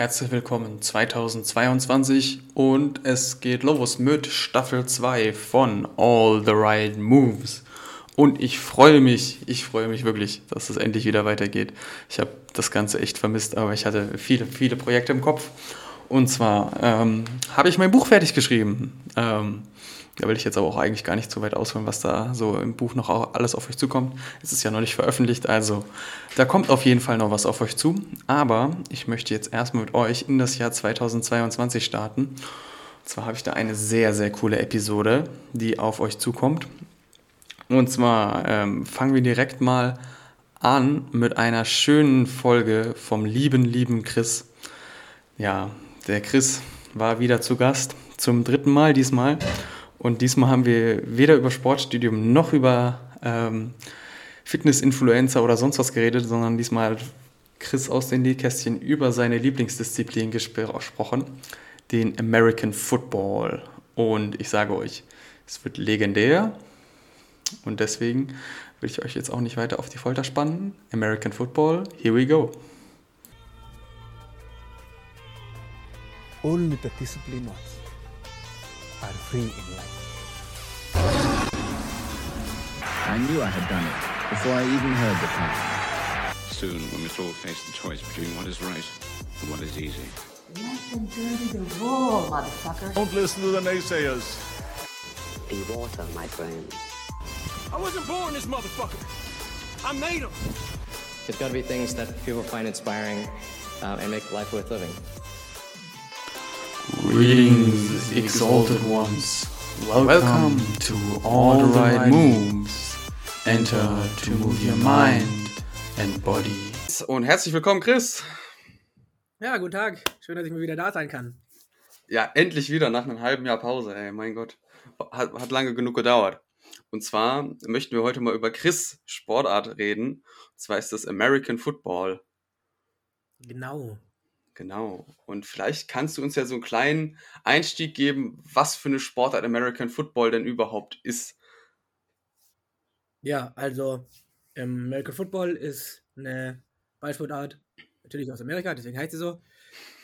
Herzlich willkommen 2022 und es geht los mit Staffel 2 von All the Right Moves. Und ich freue mich, ich freue mich wirklich, dass es endlich wieder weitergeht. Ich habe das Ganze echt vermisst, aber ich hatte viele, viele Projekte im Kopf. Und zwar ähm, habe ich mein Buch fertig geschrieben. Ähm, da will ich jetzt aber auch eigentlich gar nicht so weit ausholen, was da so im Buch noch alles auf euch zukommt. Es ist ja noch nicht veröffentlicht, also da kommt auf jeden Fall noch was auf euch zu. Aber ich möchte jetzt erstmal mit euch in das Jahr 2022 starten. Und zwar habe ich da eine sehr, sehr coole Episode, die auf euch zukommt. Und zwar ähm, fangen wir direkt mal an mit einer schönen Folge vom lieben, lieben Chris. Ja, der Chris war wieder zu Gast, zum dritten Mal diesmal. Und diesmal haben wir weder über Sportstudium noch über ähm, Fitness-Influencer oder sonst was geredet, sondern diesmal hat Chris aus den Nähkästchen über seine Lieblingsdisziplin gesprochen, den American Football. Und ich sage euch, es wird legendär. Und deswegen will ich euch jetzt auch nicht weiter auf die Folter spannen. American Football, here we go. Only the disciplined ones are free in life. I knew I had done it before I even heard the plan. Soon, we must all face the choice between what is right and what is easy. Let them dirty the raw, motherfucker. Don't listen to the naysayers. Be water, my friend. I wasn't born this motherfucker. I made him. There's got to be things that people find inspiring uh, and make life worth living. Greetings, exalted ones. Welcome, Welcome to All the Right Moves. Enter to move your mind and body. Und herzlich willkommen, Chris. Ja, guten Tag. Schön, dass ich mal wieder da sein kann. Ja, endlich wieder nach einem halben Jahr Pause, ey, mein Gott. Hat, hat lange genug gedauert. Und zwar möchten wir heute mal über Chris Sportart reden. Und zwar ist das American Football. Genau. Genau. Und vielleicht kannst du uns ja so einen kleinen Einstieg geben, was für eine Sportart American Football denn überhaupt ist. Ja, also ähm, American Football ist eine Ballsportart, natürlich aus Amerika, deswegen heißt sie so.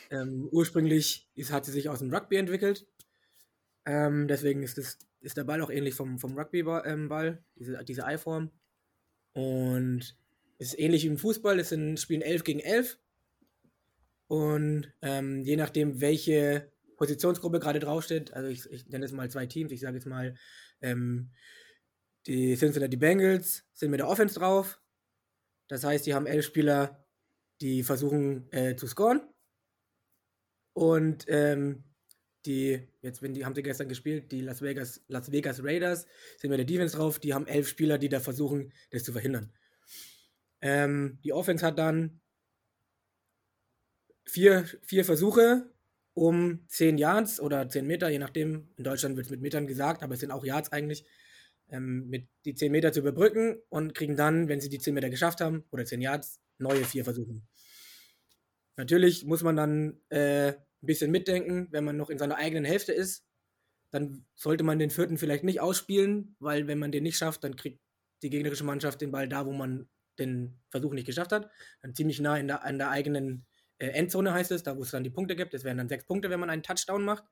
Ähm, ursprünglich ist, hat sie sich aus dem Rugby entwickelt. Ähm, deswegen ist, das, ist der Ball auch ähnlich vom, vom Rugby-Ball, ähm, diese, diese Eiform. Und ist ähnlich wie im Fußball, es sind, spielen 11 gegen 11 und ähm, je nachdem, welche Positionsgruppe gerade draufsteht, also ich, ich nenne es mal zwei Teams, ich sage jetzt mal, ähm, die Cincinnati Bengals sind mit der Offense drauf. Das heißt, die haben elf Spieler, die versuchen äh, zu scoren. Und ähm, die, jetzt wenn die, haben sie gestern gespielt, die Las Vegas, Las Vegas Raiders sind mit der Defense drauf, die haben elf Spieler, die da versuchen, das zu verhindern. Ähm, die Offense hat dann vier, vier Versuche um 10 Yards oder 10 Meter, je nachdem. In Deutschland wird es mit Metern gesagt, aber es sind auch Yards eigentlich, ähm, mit die 10 Meter zu überbrücken und kriegen dann, wenn sie die 10 Meter geschafft haben oder 10 Yards, neue vier Versuche. Natürlich muss man dann äh, ein bisschen mitdenken, wenn man noch in seiner eigenen Hälfte ist, dann sollte man den vierten vielleicht nicht ausspielen, weil wenn man den nicht schafft, dann kriegt die gegnerische Mannschaft den Ball da, wo man den Versuch nicht geschafft hat, dann ziemlich nah in der, an der eigenen äh, Endzone heißt es, da wo es dann die Punkte gibt. Es wären dann sechs Punkte, wenn man einen Touchdown macht.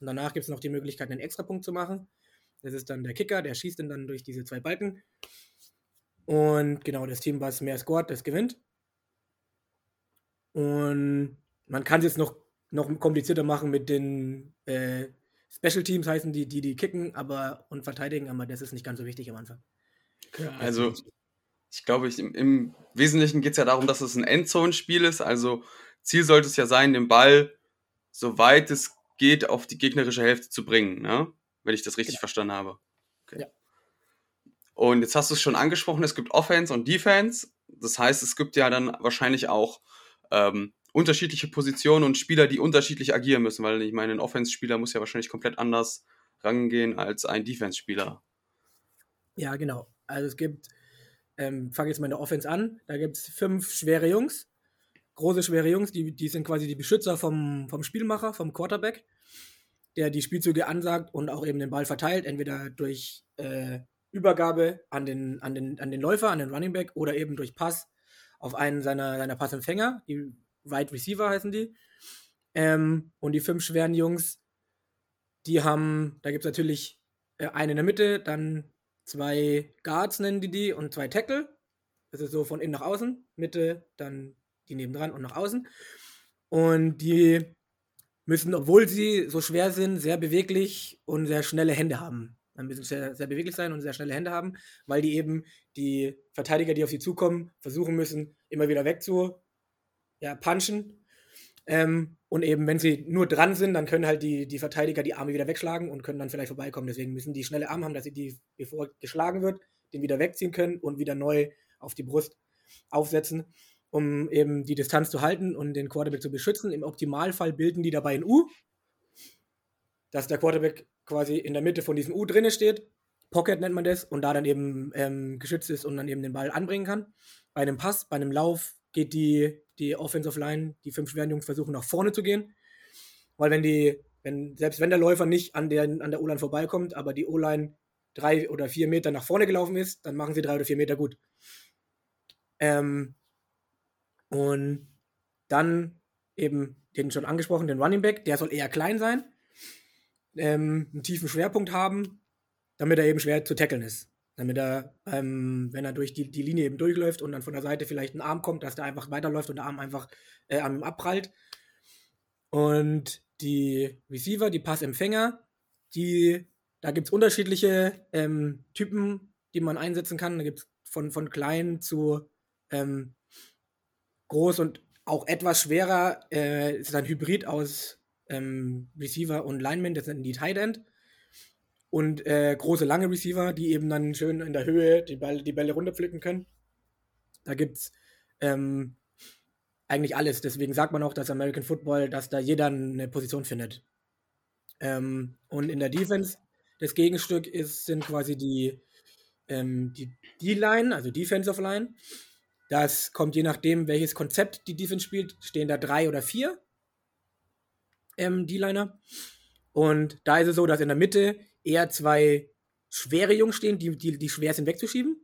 Und danach gibt es noch die Möglichkeit, einen Extrapunkt zu machen. Das ist dann der Kicker, der schießt dann durch diese zwei Balken. Und genau, das Team, was mehr scored, das gewinnt. Und man kann es jetzt noch, noch komplizierter machen mit den äh, Special Teams, heißen die, die die kicken aber, und verteidigen, aber das ist nicht ganz so wichtig am Anfang. Also, ich glaube, ich, im, im Wesentlichen geht es ja darum, dass es ein Endzone-Spiel ist. Also Ziel sollte es ja sein, den Ball, soweit es geht, auf die gegnerische Hälfte zu bringen, ne? Wenn ich das richtig genau. verstanden habe. Okay. Ja. Und jetzt hast du es schon angesprochen, es gibt Offense und Defense. Das heißt, es gibt ja dann wahrscheinlich auch ähm, unterschiedliche Positionen und Spieler, die unterschiedlich agieren müssen, weil ich meine, ein Offense-Spieler muss ja wahrscheinlich komplett anders rangehen als ein Defense-Spieler. Ja, genau. Also es gibt ähm, fange jetzt mal in der Offense an. Da gibt es fünf schwere Jungs, große schwere Jungs, die, die sind quasi die Beschützer vom, vom Spielmacher, vom Quarterback, der die Spielzüge ansagt und auch eben den Ball verteilt, entweder durch äh, Übergabe an den, an, den, an den Läufer, an den Running Back oder eben durch Pass auf einen seiner, seiner Passempfänger. Die Wide Receiver heißen die. Ähm, und die fünf schweren Jungs, die haben, da gibt es natürlich äh, einen in der Mitte, dann zwei Guards nennen die die und zwei Tackle. Das ist so von innen nach außen, Mitte, dann die nebendran und nach außen. Und die müssen, obwohl sie so schwer sind, sehr beweglich und sehr schnelle Hände haben. Dann müssen sehr, sehr beweglich sein und sehr schnelle Hände haben, weil die eben die Verteidiger, die auf sie zukommen, versuchen müssen, immer wieder wegzu ja, punchen. Ähm, und eben, wenn sie nur dran sind, dann können halt die, die Verteidiger die Arme wieder wegschlagen und können dann vielleicht vorbeikommen. Deswegen müssen die schnelle Arme haben, dass sie die, bevor geschlagen wird, den wieder wegziehen können und wieder neu auf die Brust aufsetzen, um eben die Distanz zu halten und den Quarterback zu beschützen. Im Optimalfall bilden die dabei ein U, dass der Quarterback quasi in der Mitte von diesem U drinne steht. Pocket nennt man das und da dann eben ähm, geschützt ist und dann eben den Ball anbringen kann. Bei einem Pass, bei einem Lauf geht die, die Offensive Line, die fünf schweren Jungs versuchen nach vorne zu gehen. Weil wenn die, wenn, selbst wenn der Läufer nicht an der, an der O-Line vorbeikommt, aber die O-Line drei oder vier Meter nach vorne gelaufen ist, dann machen sie drei oder vier Meter gut. Ähm, und dann eben den schon angesprochen, den Running Back, der soll eher klein sein, ähm, einen tiefen Schwerpunkt haben, damit er eben schwer zu tackeln ist. Damit er, ähm, wenn er durch die, die Linie eben durchläuft und dann von der Seite vielleicht ein Arm kommt, dass der einfach weiterläuft und der Arm einfach äh, an ihm abprallt. Und die Receiver, die Passempfänger, die, da gibt es unterschiedliche ähm, Typen, die man einsetzen kann. Da gibt es von, von klein zu ähm, groß und auch etwas schwerer. Äh, ist ein Hybrid aus ähm, Receiver und Lineman, das sind die Tight End und äh, große, lange Receiver, die eben dann schön in der Höhe die Bälle, die Bälle runterpflücken können. Da gibt es ähm, eigentlich alles. Deswegen sagt man auch, dass American Football, dass da jeder eine Position findet. Ähm, und in der Defense, das Gegenstück ist, sind quasi die ähm, die D-Line, also Defensive Line. Das kommt je nachdem, welches Konzept die Defense spielt, stehen da drei oder vier ähm, D-Liner. Und da ist es so, dass in der Mitte eher zwei schwere Jungs stehen, die, die, die schwer sind wegzuschieben.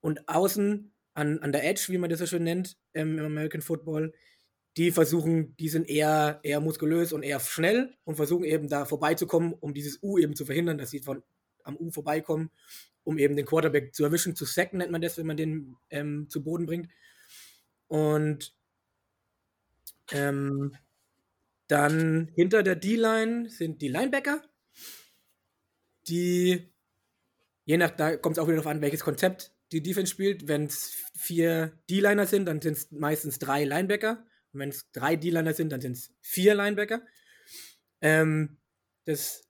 Und außen an, an der Edge, wie man das so schön nennt, ähm, im American Football, die versuchen, die sind eher, eher muskulös und eher schnell und versuchen eben da vorbeizukommen, um dieses U eben zu verhindern, dass sie von am U vorbeikommen, um eben den Quarterback zu erwischen, zu sacken nennt man das, wenn man den ähm, zu Boden bringt. Und ähm, dann hinter der D-Line sind die Linebacker, die, je nach, da kommt es auch wieder darauf an, welches Konzept die Defense spielt. Wenn es vier D-Liner sind, dann sind es meistens drei Linebacker. Und wenn es drei D-Liner sind, dann sind es vier Linebacker. Ähm, das,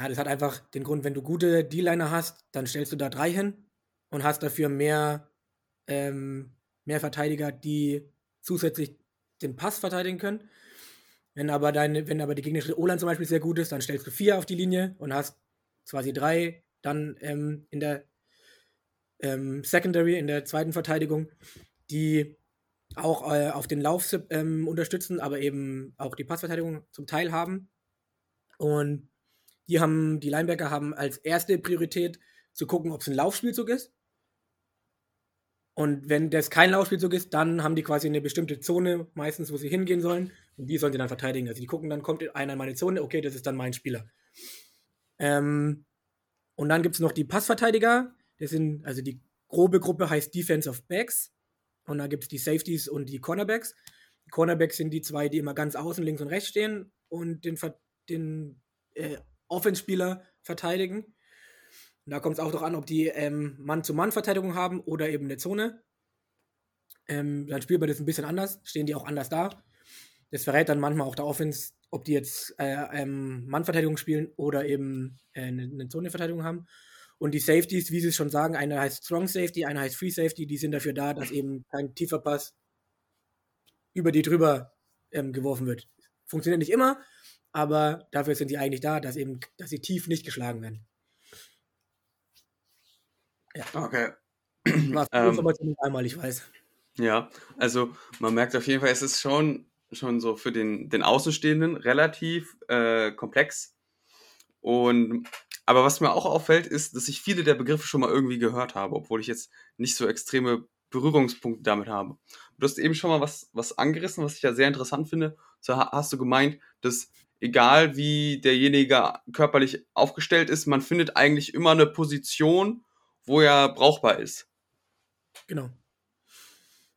ja, das hat einfach den Grund, wenn du gute D-Liner hast, dann stellst du da drei hin und hast dafür mehr, ähm, mehr Verteidiger, die zusätzlich den Pass verteidigen können. Wenn aber, deine, wenn aber die gegnerische O-Line zum Beispiel sehr gut ist, dann stellst du vier auf die Linie und hast quasi drei dann ähm, in der ähm, Secondary, in der zweiten Verteidigung, die auch äh, auf den Lauf ähm, unterstützen, aber eben auch die Passverteidigung zum Teil haben. Und die haben, die Linebacker haben als erste Priorität zu gucken, ob es ein Laufspielzug ist. Und wenn das kein Laufspielzug ist, dann haben die quasi eine bestimmte Zone, meistens, wo sie hingehen sollen. Und die sollen sie dann verteidigen. Also die gucken, dann kommt einer in meine Zone, okay, das ist dann mein Spieler. Ähm, und dann gibt es noch die Passverteidiger. Das sind, also die grobe Gruppe heißt Defensive Backs. Und da gibt es die Safeties und die Cornerbacks. Die Cornerbacks sind die zwei, die immer ganz außen, links und rechts stehen und den, den äh, Offenspieler verteidigen. Da kommt es auch doch an, ob die ähm, Mann-zu-Mann-Verteidigung haben oder eben eine Zone. Ähm, dann spielt man das ein bisschen anders, stehen die auch anders da. Das verrät dann manchmal auch der Offense, ob die jetzt äh, ähm, Mannverteidigung spielen oder eben äh, eine, eine Zoneverteidigung haben. Und die Safeties, wie sie es schon sagen, eine heißt Strong Safety, eine heißt Free Safety, die sind dafür da, dass eben kein tiefer Pass über die drüber ähm, geworfen wird. Funktioniert nicht immer, aber dafür sind sie eigentlich da, dass eben, dass sie tief nicht geschlagen werden. Ja. Okay. Was ähm, einmal, ich weiß. Ja, also man merkt auf jeden Fall, es ist schon schon so für den, den Außenstehenden relativ äh, komplex. Und aber was mir auch auffällt, ist, dass ich viele der Begriffe schon mal irgendwie gehört habe, obwohl ich jetzt nicht so extreme Berührungspunkte damit habe. Du hast eben schon mal was, was angerissen, was ich ja sehr interessant finde. So ha- hast du gemeint, dass egal wie derjenige körperlich aufgestellt ist, man findet eigentlich immer eine Position, wo er brauchbar ist. Genau.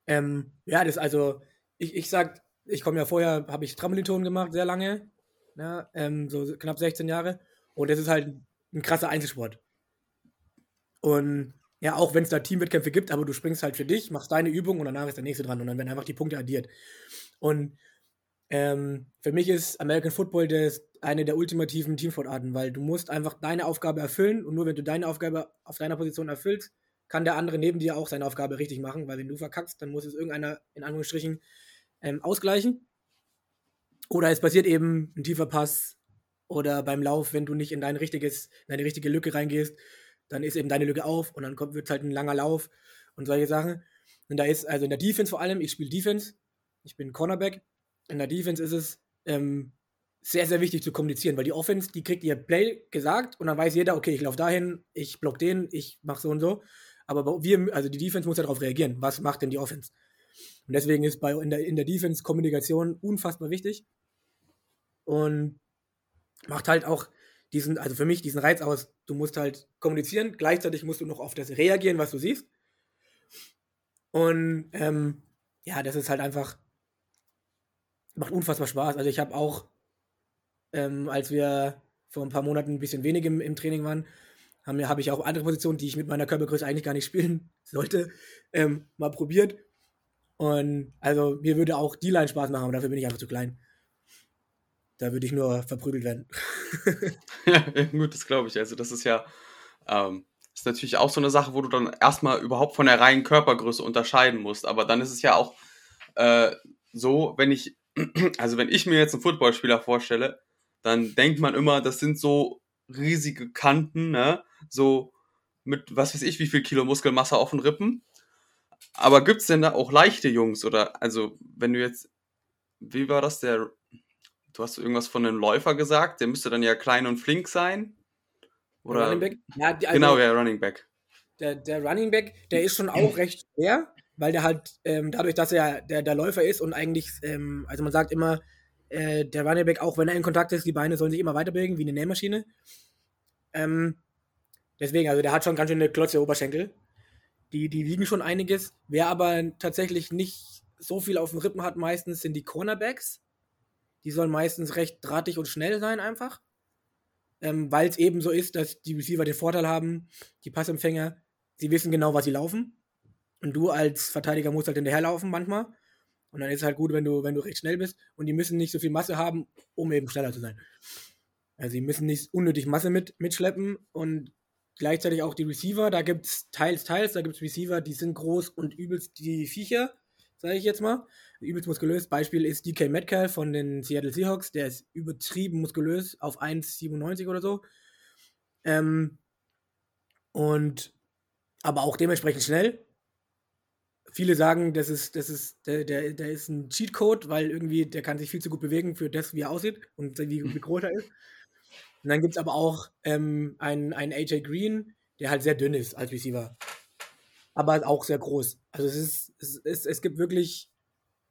Ähm, ja, das also, ich, ich sag, ich komme ja vorher, habe ich Trampoliton gemacht, sehr lange, ne, ähm, so knapp 16 Jahre. Und das ist halt ein krasser Einzelsport. Und ja, auch wenn es da Teamwettkämpfe gibt, aber du springst halt für dich, machst deine Übung und danach ist der nächste dran und dann werden einfach die Punkte addiert. Und ähm, für mich ist American Football das eine der ultimativen Teamsportarten, weil du musst einfach deine Aufgabe erfüllen und nur wenn du deine Aufgabe auf deiner Position erfüllst, kann der andere neben dir auch seine Aufgabe richtig machen, weil wenn du verkackst, dann muss es irgendeiner in Anführungsstrichen ähm, ausgleichen. Oder es passiert eben ein tiefer Pass oder beim Lauf, wenn du nicht in dein richtiges, in deine richtige Lücke reingehst, dann ist eben deine Lücke auf und dann wird es halt ein langer Lauf und solche Sachen. Und da ist, also in der Defense vor allem, ich spiele Defense, ich bin Cornerback. In der Defense ist es ähm, sehr, sehr wichtig zu kommunizieren, weil die Offense, die kriegt ihr Play gesagt und dann weiß jeder, okay, ich laufe dahin, ich block den, ich mache so und so. Aber wir, also die Defense muss ja darauf reagieren. Was macht denn die Offense? Und deswegen ist bei, in, der, in der Defense Kommunikation unfassbar wichtig. Und macht halt auch diesen, also für mich diesen Reiz aus. Du musst halt kommunizieren, gleichzeitig musst du noch auf das reagieren, was du siehst. Und ähm, ja, das ist halt einfach, macht unfassbar Spaß. Also ich habe auch, ähm, als wir vor ein paar Monaten ein bisschen wenig im, im Training waren, habe ich auch andere Positionen, die ich mit meiner Körpergröße eigentlich gar nicht spielen sollte, ähm, mal probiert. Und also mir würde auch die Line Spaß machen, aber dafür bin ich einfach zu klein. Da würde ich nur verprügelt werden. Ja, gut, das glaube ich. Also das ist ja, ähm, ist natürlich auch so eine Sache, wo du dann erstmal überhaupt von der reinen Körpergröße unterscheiden musst. Aber dann ist es ja auch äh, so, wenn ich, also wenn ich mir jetzt einen Footballspieler vorstelle, dann denkt man immer, das sind so riesige Kanten, ne? So mit was weiß ich, wie viel Kilo Muskelmasse auf den Rippen. Aber gibt's denn da auch leichte Jungs? Oder also, wenn du jetzt, wie war das, der Du hast irgendwas von einem Läufer gesagt, der müsste dann ja klein und flink sein. Oder Running Back? Ja, die, also genau, ja, Running Back. der, der Running Back, der ist schon auch recht schwer, weil der halt ähm, dadurch, dass er der, der Läufer ist und eigentlich, ähm, also man sagt immer, äh, der Running Back, auch wenn er in Kontakt ist, die Beine sollen sich immer weiter bewegen, wie eine Nähmaschine. Ähm, deswegen, also der hat schon ganz schön eine Klotze Oberschenkel. Die, die wiegen schon einiges. Wer aber tatsächlich nicht so viel auf dem Rippen hat, meistens sind die Cornerbacks. Die sollen meistens recht drahtig und schnell sein, einfach. Ähm, Weil es eben so ist, dass die Receiver den Vorteil haben, die Passempfänger, sie wissen genau, was sie laufen. Und du als Verteidiger musst halt hinterherlaufen manchmal. Und dann ist es halt gut, wenn du, wenn du recht schnell bist. Und die müssen nicht so viel Masse haben, um eben schneller zu sein. Also sie müssen nicht unnötig Masse mit, mitschleppen. Und gleichzeitig auch die Receiver, da gibt es teils, teils, da gibt es Receiver, die sind groß und übelst die Viecher, sage ich jetzt mal. Übelst muskulös. Beispiel ist DK Metcalf von den Seattle Seahawks. Der ist übertrieben muskulös auf 1,97 oder so. Ähm, und aber auch dementsprechend schnell. Viele sagen, das ist, das ist, der, der, der ist ein Cheatcode, weil irgendwie der kann sich viel zu gut bewegen für das, wie er aussieht und wie, wie groß er ist. Und dann gibt es aber auch ähm, einen, einen AJ Green, der halt sehr dünn ist als Receiver. Aber auch sehr groß. Also es ist, es, es, es gibt wirklich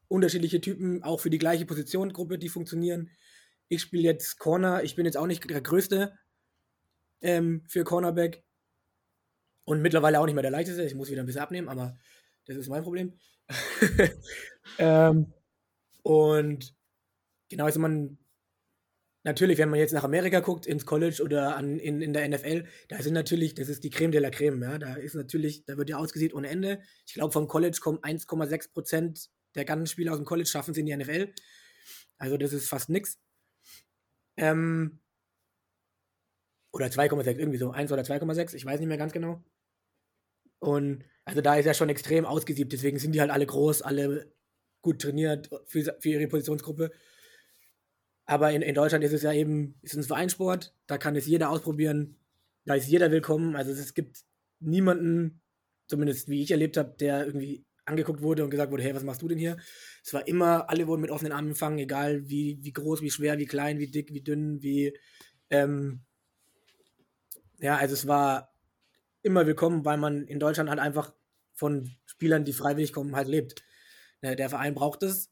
unterschiedliche Typen, auch für die gleiche Positionsgruppe, die funktionieren. Ich spiele jetzt Corner, ich bin jetzt auch nicht der Größte ähm, für Cornerback. Und mittlerweile auch nicht mehr der leichteste. Ich muss wieder ein bisschen abnehmen, aber das ist mein Problem. ähm, und genau, also man, natürlich, wenn man jetzt nach Amerika guckt, ins College oder an, in, in der NFL, da sind natürlich, das ist die Creme de la Creme, ja. Da ist natürlich, da wird ja ausgesieht ohne Ende. Ich glaube, vom College kommen 1,6 Prozent der ganzen Spieler aus dem College schaffen es in die NFL. Also das ist fast nix. Ähm, oder 2,6, irgendwie so, 1 oder 2,6, ich weiß nicht mehr ganz genau. Und also da ist er schon extrem ausgesiebt, deswegen sind die halt alle groß, alle gut trainiert für, für ihre Positionsgruppe. Aber in, in Deutschland ist es ja eben, ist ein Vereinssport, da kann es jeder ausprobieren, da ist jeder willkommen. Also es gibt niemanden, zumindest wie ich erlebt habe, der irgendwie angeguckt wurde und gesagt wurde, hey, was machst du denn hier? Es war immer, alle wurden mit offenen Armen empfangen, egal wie, wie groß, wie schwer, wie klein, wie dick, wie dünn, wie ähm, ja, also es war immer willkommen, weil man in Deutschland halt einfach von Spielern, die freiwillig kommen, halt lebt. Ne, Der Verein braucht es,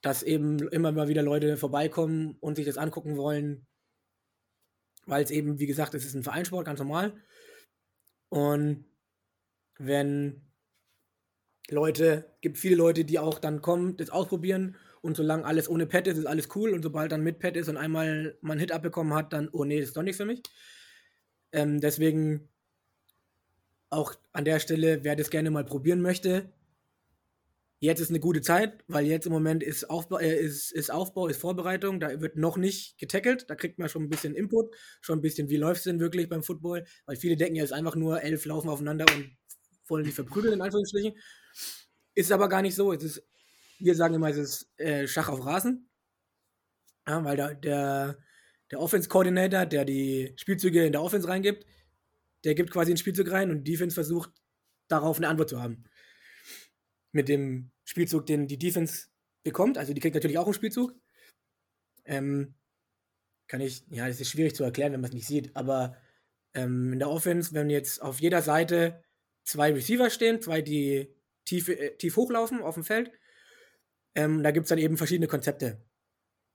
dass eben immer mal wieder Leute vorbeikommen und sich das angucken wollen, weil es eben, wie gesagt, es ist ein Vereinssport, ganz normal. Und wenn Leute, gibt viele Leute, die auch dann kommen, das ausprobieren und solange alles ohne Pad ist, ist alles cool und sobald dann mit Pad ist und einmal man Hit abbekommen hat, dann, oh nee, das ist doch nichts für mich. Ähm, deswegen auch an der Stelle, wer das gerne mal probieren möchte, jetzt ist eine gute Zeit, weil jetzt im Moment ist Aufbau, äh, ist, ist Aufbau, ist Vorbereitung, da wird noch nicht getackelt, da kriegt man schon ein bisschen Input, schon ein bisschen, wie läuft es denn wirklich beim Football, weil viele denken ja, es ist einfach nur elf laufen aufeinander und wollen die verprügeln, in Anführungsstrichen. Ist aber gar nicht so, es ist, wir sagen immer, es ist äh, Schach auf Rasen, ja, weil da, der, der Offense-Coordinator, der die Spielzüge in der Offense reingibt, der gibt quasi einen Spielzug rein und die Defense versucht, darauf eine Antwort zu haben. Mit dem Spielzug, den die Defense bekommt, also die kriegt natürlich auch einen Spielzug. Ähm, kann ich, ja, das ist schwierig zu erklären, wenn man es nicht sieht, aber ähm, in der Offense, wenn jetzt auf jeder Seite zwei Receiver stehen, zwei, die tief, äh, tief hochlaufen auf dem Feld, ähm, da gibt es dann eben verschiedene Konzepte.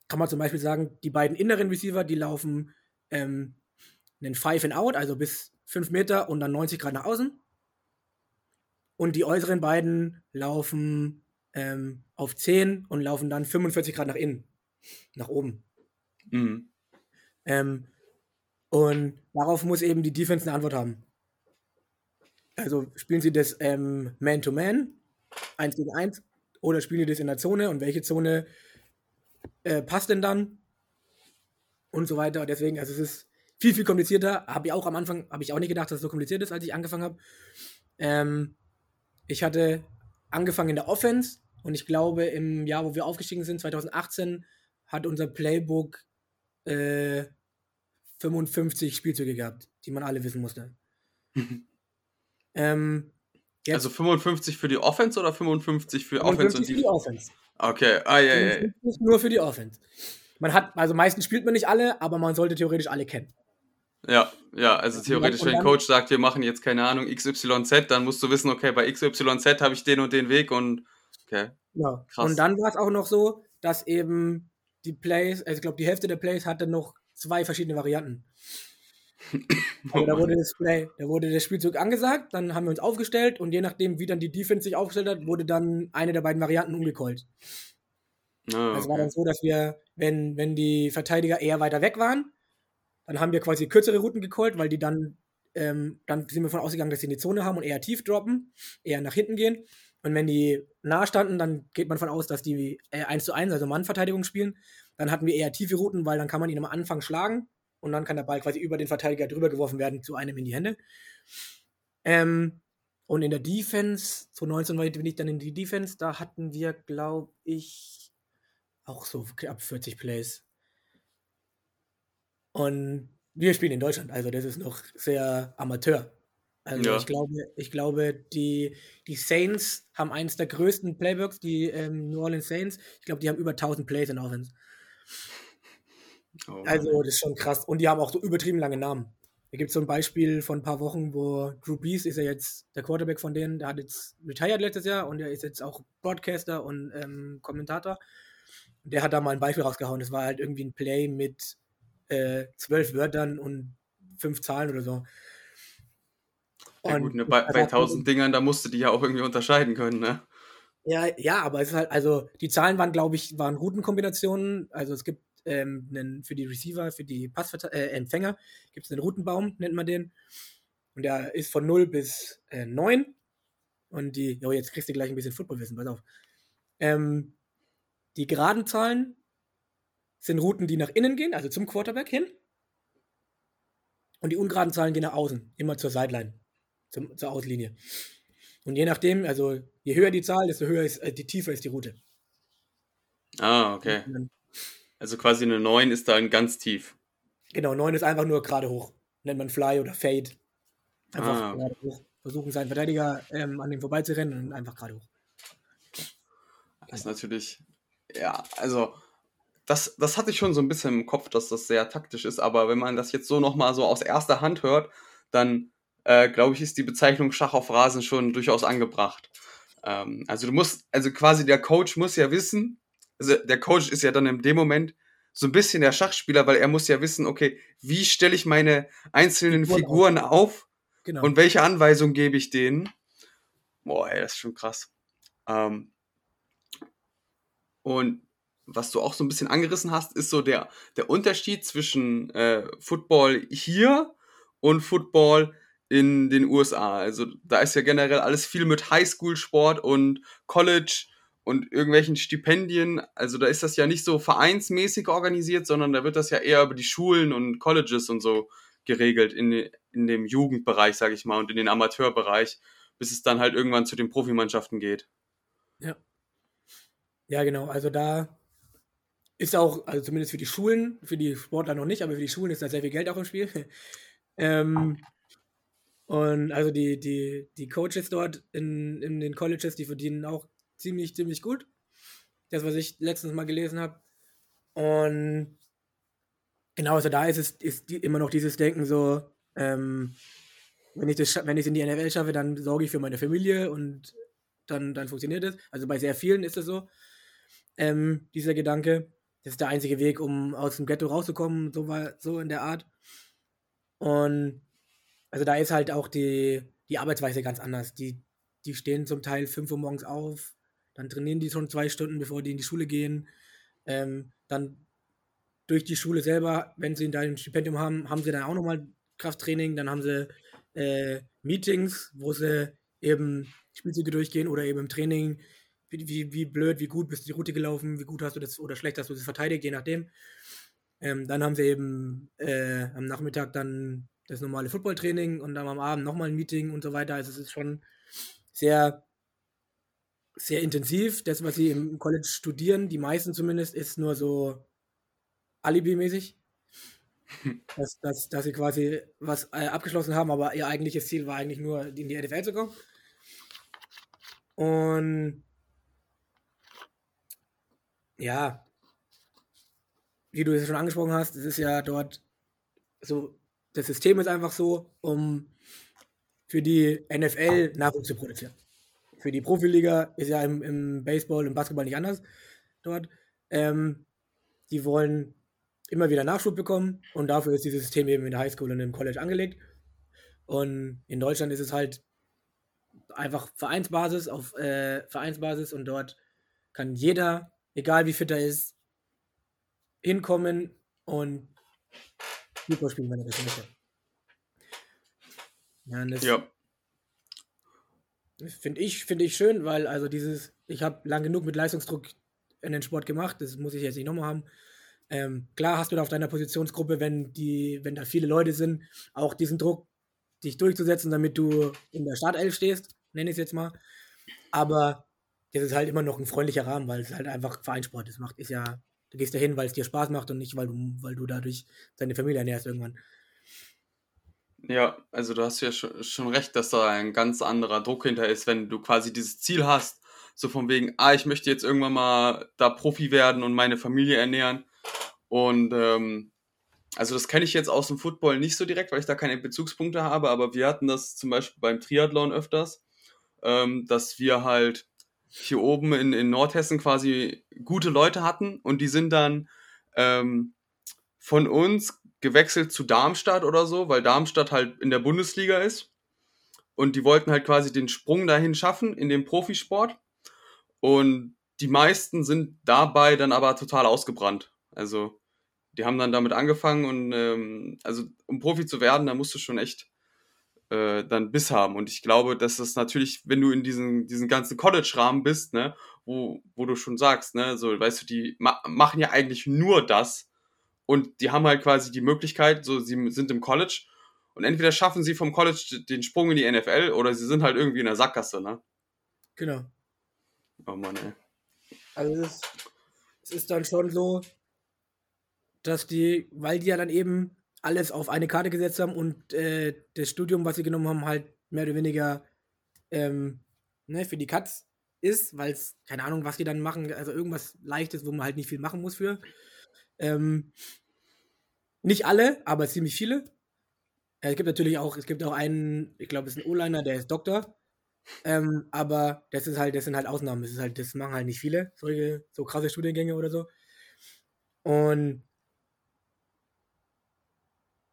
Kann man zum Beispiel sagen, die beiden inneren Receiver, die laufen ähm, einen Five and Out, also bis 5 Meter und dann 90 Grad nach außen. Und die äußeren beiden laufen ähm, auf 10 und laufen dann 45 Grad nach innen, nach oben. Mhm. Ähm, und darauf muss eben die Defense eine Antwort haben. Also spielen sie das ähm, Man-to-Man, 1 gegen 1, oder spielen sie das in der Zone und welche Zone äh, passt denn dann? Und so weiter. Deswegen, also es ist viel, viel komplizierter. Habe ich auch am Anfang, habe ich auch nicht gedacht, dass es so kompliziert ist, als ich angefangen habe. Ähm, ich hatte angefangen in der Offense und ich glaube, im Jahr, wo wir aufgestiegen sind, 2018, hat unser Playbook äh, 55 Spielzüge gehabt, die man alle wissen musste. ähm, Also 55 für die Offense oder 55 für 55 Offense und für die die. Offense. Okay, ah, ja, ja, ja. 55 nur für die Offense. Man hat, also meistens spielt man nicht alle, aber man sollte theoretisch alle kennen. Ja, ja, also theoretisch, wenn ein Coach sagt, wir machen jetzt keine Ahnung XYZ, dann musst du wissen, okay, bei XYZ habe ich den und den Weg und okay. Ja. Krass. Und dann war es auch noch so, dass eben die Plays, also ich glaube, die Hälfte der Plays hatte noch zwei verschiedene Varianten. Also da wurde das Play, da wurde der Spielzug angesagt, dann haben wir uns aufgestellt und je nachdem, wie dann die Defense sich aufgestellt hat, wurde dann eine der beiden Varianten umgecallt. Ah, Also war okay. dann so, dass wir, wenn, wenn die Verteidiger eher weiter weg waren, dann haben wir quasi kürzere Routen gecallt, weil die dann, ähm, dann sind wir von ausgegangen, dass sie in die Zone haben und eher tief droppen, eher nach hinten gehen. Und wenn die nah standen, dann geht man von aus, dass die äh, 1 zu 1, also Mannverteidigung spielen. Dann hatten wir eher tiefe Routen, weil dann kann man ihn am Anfang schlagen und dann kann der Ball quasi über den Verteidiger drüber geworfen werden zu einem in die Hände. Ähm, und in der Defense, 2019 war- bin ich dann in die Defense, da hatten wir, glaube ich, auch so knapp 40 Plays. Und wir spielen in Deutschland, also das ist noch sehr Amateur. Also Ja. ich glaube, ich glaube, die, die Saints haben eines der größten Playbooks, die ähm, New Orleans Saints. Ich glaube, die haben über 1000 Plays in Offense. Oh, Also das ist schon krass. Und die haben auch so übertrieben lange Namen. Da gibt es so ein Beispiel von ein paar Wochen, wo Drew Brees ist ja jetzt der Quarterback von denen, der hat jetzt retired letztes Jahr und der ist jetzt auch Broadcaster und ähm, Kommentator. Der hat da mal ein Beispiel rausgehauen. Das war halt irgendwie ein Play mit äh, zwölf Wörtern und fünf Zahlen oder so. ja, Und gut, ne, bei, bei hat- 1000 Dingern, da musst du die ja auch irgendwie unterscheiden können, ne? Ja, ja, aber es ist halt, also die Zahlen waren, glaube ich, waren Routenkombinationen. Also es gibt ähm, einen, für die Receiver, für die Passempfänger äh, Empfänger gibt es einen Routenbaum, nennt man den. Und der ist von 0 bis äh, 9. Und die, jo, jetzt kriegst du gleich ein bisschen Footballwissen, pass auf. Ähm, die geraden Zahlen sind Routen, die nach innen gehen, also zum Quarterback hin. Und die ungeraden Zahlen gehen nach außen, immer zur Sideline, zum, zur Auslinie. Und je nachdem, also je höher die Zahl, desto höher ist, äh, die tiefer ist die Route. Ah, okay. Also quasi eine 9 ist dann ganz tief. Genau, 9 ist einfach nur gerade hoch. Nennt man Fly oder Fade. Einfach Ah, gerade hoch. Versuchen seinen Verteidiger ähm, an dem vorbeizurennen und einfach gerade hoch. Das ist natürlich, ja, also das, das hatte ich schon so ein bisschen im Kopf, dass das sehr taktisch ist, aber wenn man das jetzt so nochmal so aus erster Hand hört, dann äh, glaube ich, ist die Bezeichnung Schach auf Rasen schon durchaus angebracht. Ähm, also du musst, also quasi der Coach muss ja wissen, also der Coach ist ja dann in dem Moment so ein bisschen der Schachspieler, weil er muss ja wissen, okay, wie stelle ich meine einzelnen Figuren Figuren auf Genau. und welche Anweisung gebe ich denen? Boah, ey, das ist schon krass. Ähm, und was du auch so ein bisschen angerissen hast, ist so der, der Unterschied zwischen äh, Football hier und Football in den USA. Also da ist ja generell alles viel mit Highschool-Sport und College und irgendwelchen Stipendien. Also da ist das ja nicht so vereinsmäßig organisiert, sondern da wird das ja eher über die Schulen und Colleges und so geregelt in, in dem Jugendbereich, sage ich mal, und in den Amateurbereich, bis es dann halt irgendwann zu den Profimannschaften geht. Ja. Ja, genau. Also da ist auch, also zumindest für die Schulen, für die Sportler noch nicht, aber für die Schulen ist da sehr viel Geld auch im Spiel. ähm, und also die, die, die Coaches dort in, in den Colleges, die verdienen auch ziemlich, ziemlich gut. Das, was ich letztens mal gelesen habe. Und genau, also da ist es ist immer noch dieses Denken so, ähm, wenn ich das, wenn ich es in die NFL schaffe, dann sorge ich für meine Familie und dann, dann funktioniert es. Also bei sehr vielen ist es so, ähm, dieser Gedanke. Das ist der einzige Weg, um aus dem Ghetto rauszukommen, so, war, so in der Art. Und also da ist halt auch die, die Arbeitsweise ganz anders. Die, die stehen zum Teil 5 Uhr morgens auf, dann trainieren die schon zwei Stunden, bevor die in die Schule gehen. Ähm, dann durch die Schule selber, wenn sie da ein Stipendium haben, haben sie dann auch nochmal Krafttraining, dann haben sie äh, Meetings, wo sie eben Spielzüge durchgehen oder eben im Training, wie, wie, wie blöd, wie gut bist du die Route gelaufen, wie gut hast du das oder schlecht hast du das verteidigt, je nachdem. Ähm, dann haben sie eben äh, am Nachmittag dann das normale Footballtraining und dann am Abend nochmal ein Meeting und so weiter. Also es ist schon sehr, sehr intensiv. Das, was sie im College studieren, die meisten zumindest, ist nur so Alibi-mäßig. dass, dass, dass sie quasi was äh, abgeschlossen haben, aber ihr eigentliches Ziel war eigentlich nur, in die NFL zu kommen. Und ja, wie du es schon angesprochen hast, es ist ja dort so, das System ist einfach so, um für die NFL Nachwuchs zu produzieren. Für die Profiliga ist ja im, im Baseball, im Basketball nicht anders dort. Ähm, die wollen immer wieder Nachschub bekommen und dafür ist dieses System eben in der Highschool und im College angelegt. Und in Deutschland ist es halt einfach Vereinsbasis auf äh, Vereinsbasis und dort kann jeder, egal wie fit er ist, hinkommen und Fußball spielen, wenn er das möchte. Ja, das Ja. finde ich, finde ich schön, weil also dieses, ich habe lang genug mit Leistungsdruck in den Sport gemacht, das muss ich jetzt nicht nochmal haben. Ähm, klar hast du da auf deiner Positionsgruppe, wenn die, wenn da viele Leute sind, auch diesen Druck, dich durchzusetzen, damit du in der Startelf stehst, nenne ich es jetzt mal. Aber das ist halt immer noch ein freundlicher Rahmen, weil es halt einfach Vereinssport ist. Macht ist ja, du gehst da hin, weil es dir Spaß macht und nicht, weil du, weil du dadurch deine Familie ernährst irgendwann. Ja, also du hast ja schon, schon recht, dass da ein ganz anderer Druck hinter ist, wenn du quasi dieses Ziel hast, so von wegen, ah, ich möchte jetzt irgendwann mal da Profi werden und meine Familie ernähren. Und ähm, also das kenne ich jetzt aus dem Football nicht so direkt, weil ich da keine Bezugspunkte habe, aber wir hatten das zum Beispiel beim Triathlon öfters, ähm, dass wir halt hier oben in, in Nordhessen quasi gute Leute hatten und die sind dann ähm, von uns gewechselt zu Darmstadt oder so, weil Darmstadt halt in der Bundesliga ist. Und die wollten halt quasi den Sprung dahin schaffen in den Profisport. Und die meisten sind dabei dann aber total ausgebrannt. Also die haben dann damit angefangen und ähm, also um Profi zu werden, da musst du schon echt äh, dann Biss haben. Und ich glaube, dass das natürlich, wenn du in diesen, diesen ganzen College-Rahmen bist, ne, wo, wo du schon sagst, ne, so, weißt du, die ma machen ja eigentlich nur das und die haben halt quasi die Möglichkeit, so, sie sind im College und entweder schaffen sie vom College den Sprung in die NFL oder sie sind halt irgendwie in der Sackgasse, ne? Genau. Oh Mann, ey. Also es ist, es ist dann schon so, dass die, weil die ja dann eben alles auf eine Karte gesetzt haben und äh, das Studium, was sie genommen haben, halt mehr oder weniger ähm, ne, für die Katz ist, weil es, keine Ahnung, was die dann machen, also irgendwas Leichtes, wo man halt nicht viel machen muss für. Ähm, nicht alle, aber ziemlich viele. Ja, es gibt natürlich auch, es gibt auch einen, ich glaube, es ist ein O-Liner, der ist Doktor. Ähm, aber das ist halt, das sind halt Ausnahmen. Das ist halt, das machen halt nicht viele, solche, so krasse Studiengänge oder so. Und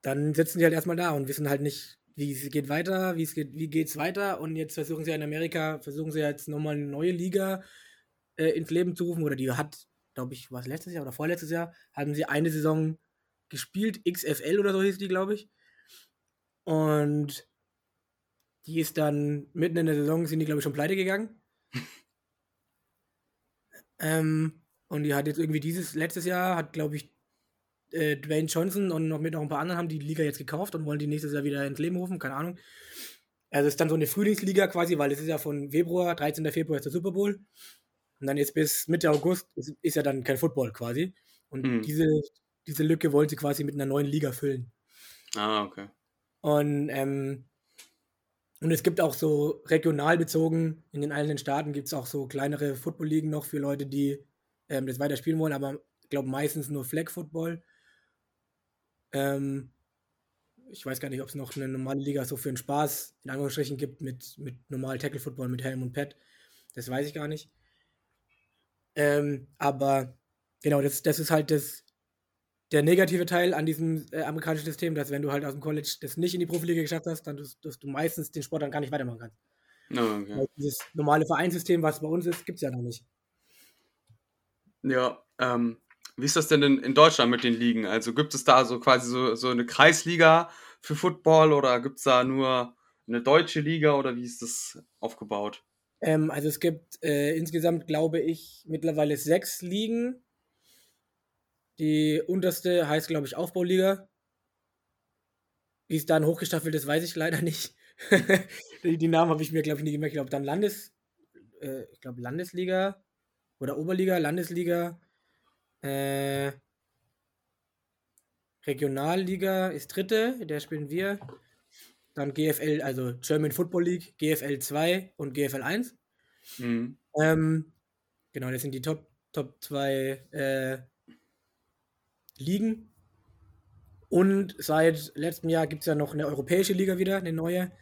dann sitzen die halt erstmal da und wissen halt nicht, wie es geht weiter, wie es geht, wie geht's weiter. Und jetzt versuchen sie in Amerika, versuchen sie jetzt nochmal eine neue Liga äh, ins Leben zu rufen. Oder die hat, glaube ich, was letztes Jahr oder vorletztes Jahr, haben sie eine Saison gespielt, XFL oder so hieß die, glaube ich. Und die ist dann mitten in der Saison, sind die, glaube ich, schon pleite gegangen. ähm, und die hat jetzt irgendwie dieses, letztes Jahr, hat, glaube ich, äh, Dwayne Johnson und noch mit noch ein paar anderen haben die Liga jetzt gekauft und wollen die nächstes Jahr wieder ins Leben rufen, keine Ahnung. Also es ist dann so eine Frühlingsliga quasi, weil es ist ja von Februar, 13. Februar ist der Super Bowl. Und dann jetzt bis Mitte August ist, ist ja dann kein Football quasi. Und Mhm. diese, diese Lücke wollen sie quasi mit einer neuen Liga füllen. Ah, okay. Und, ähm, und es gibt auch so regional bezogen, in den einzelnen Staaten gibt es auch so kleinere Football-Ligen noch für Leute, die ähm, das weiter spielen wollen, aber ich glaube meistens nur Flag-Football. Ähm, ich weiß gar nicht, ob es noch eine normale Liga so für den Spaß in Anführungsstrichen gibt mit, mit normal Tackle-Football, mit Helm und Pad. Das weiß ich gar nicht. Ähm, aber genau, das, das ist halt das, der negative Teil an diesem äh, amerikanischen System, dass wenn du halt aus dem College das nicht in die Profiliga geschafft hast, dann dass, dass du meistens den Sport dann gar nicht weitermachen kannst. Ah, okay. Dieses normale Vereinssystem, was bei uns ist, gibt es ja noch nicht. Ja, ähm, wie ist das denn in, in Deutschland mit den Ligen? Also gibt es da so quasi so, so eine Kreisliga für Football oder gibt es da nur eine deutsche Liga oder wie ist das aufgebaut? Ähm, also es gibt äh, insgesamt, glaube ich, mittlerweile sechs Ligen. Die unterste heißt, glaube ich, Aufbauliga. Wie es dann hochgestaffelt ist, weiß ich leider nicht. die, die Namen habe ich mir, glaube ich, nie gemerkt. Ich glaube, dann Landes, äh, ich glaube, Landesliga oder Oberliga, Landesliga, äh, Regionalliga ist dritte, der spielen wir. Dann GFL, also German Football League, GFL 2 und GFL 1. Mhm. Ähm, genau, das sind die Top, Top 2 äh, Ligen. Und seit letztem Jahr gibt es ja noch eine europäische Liga wieder, eine neue.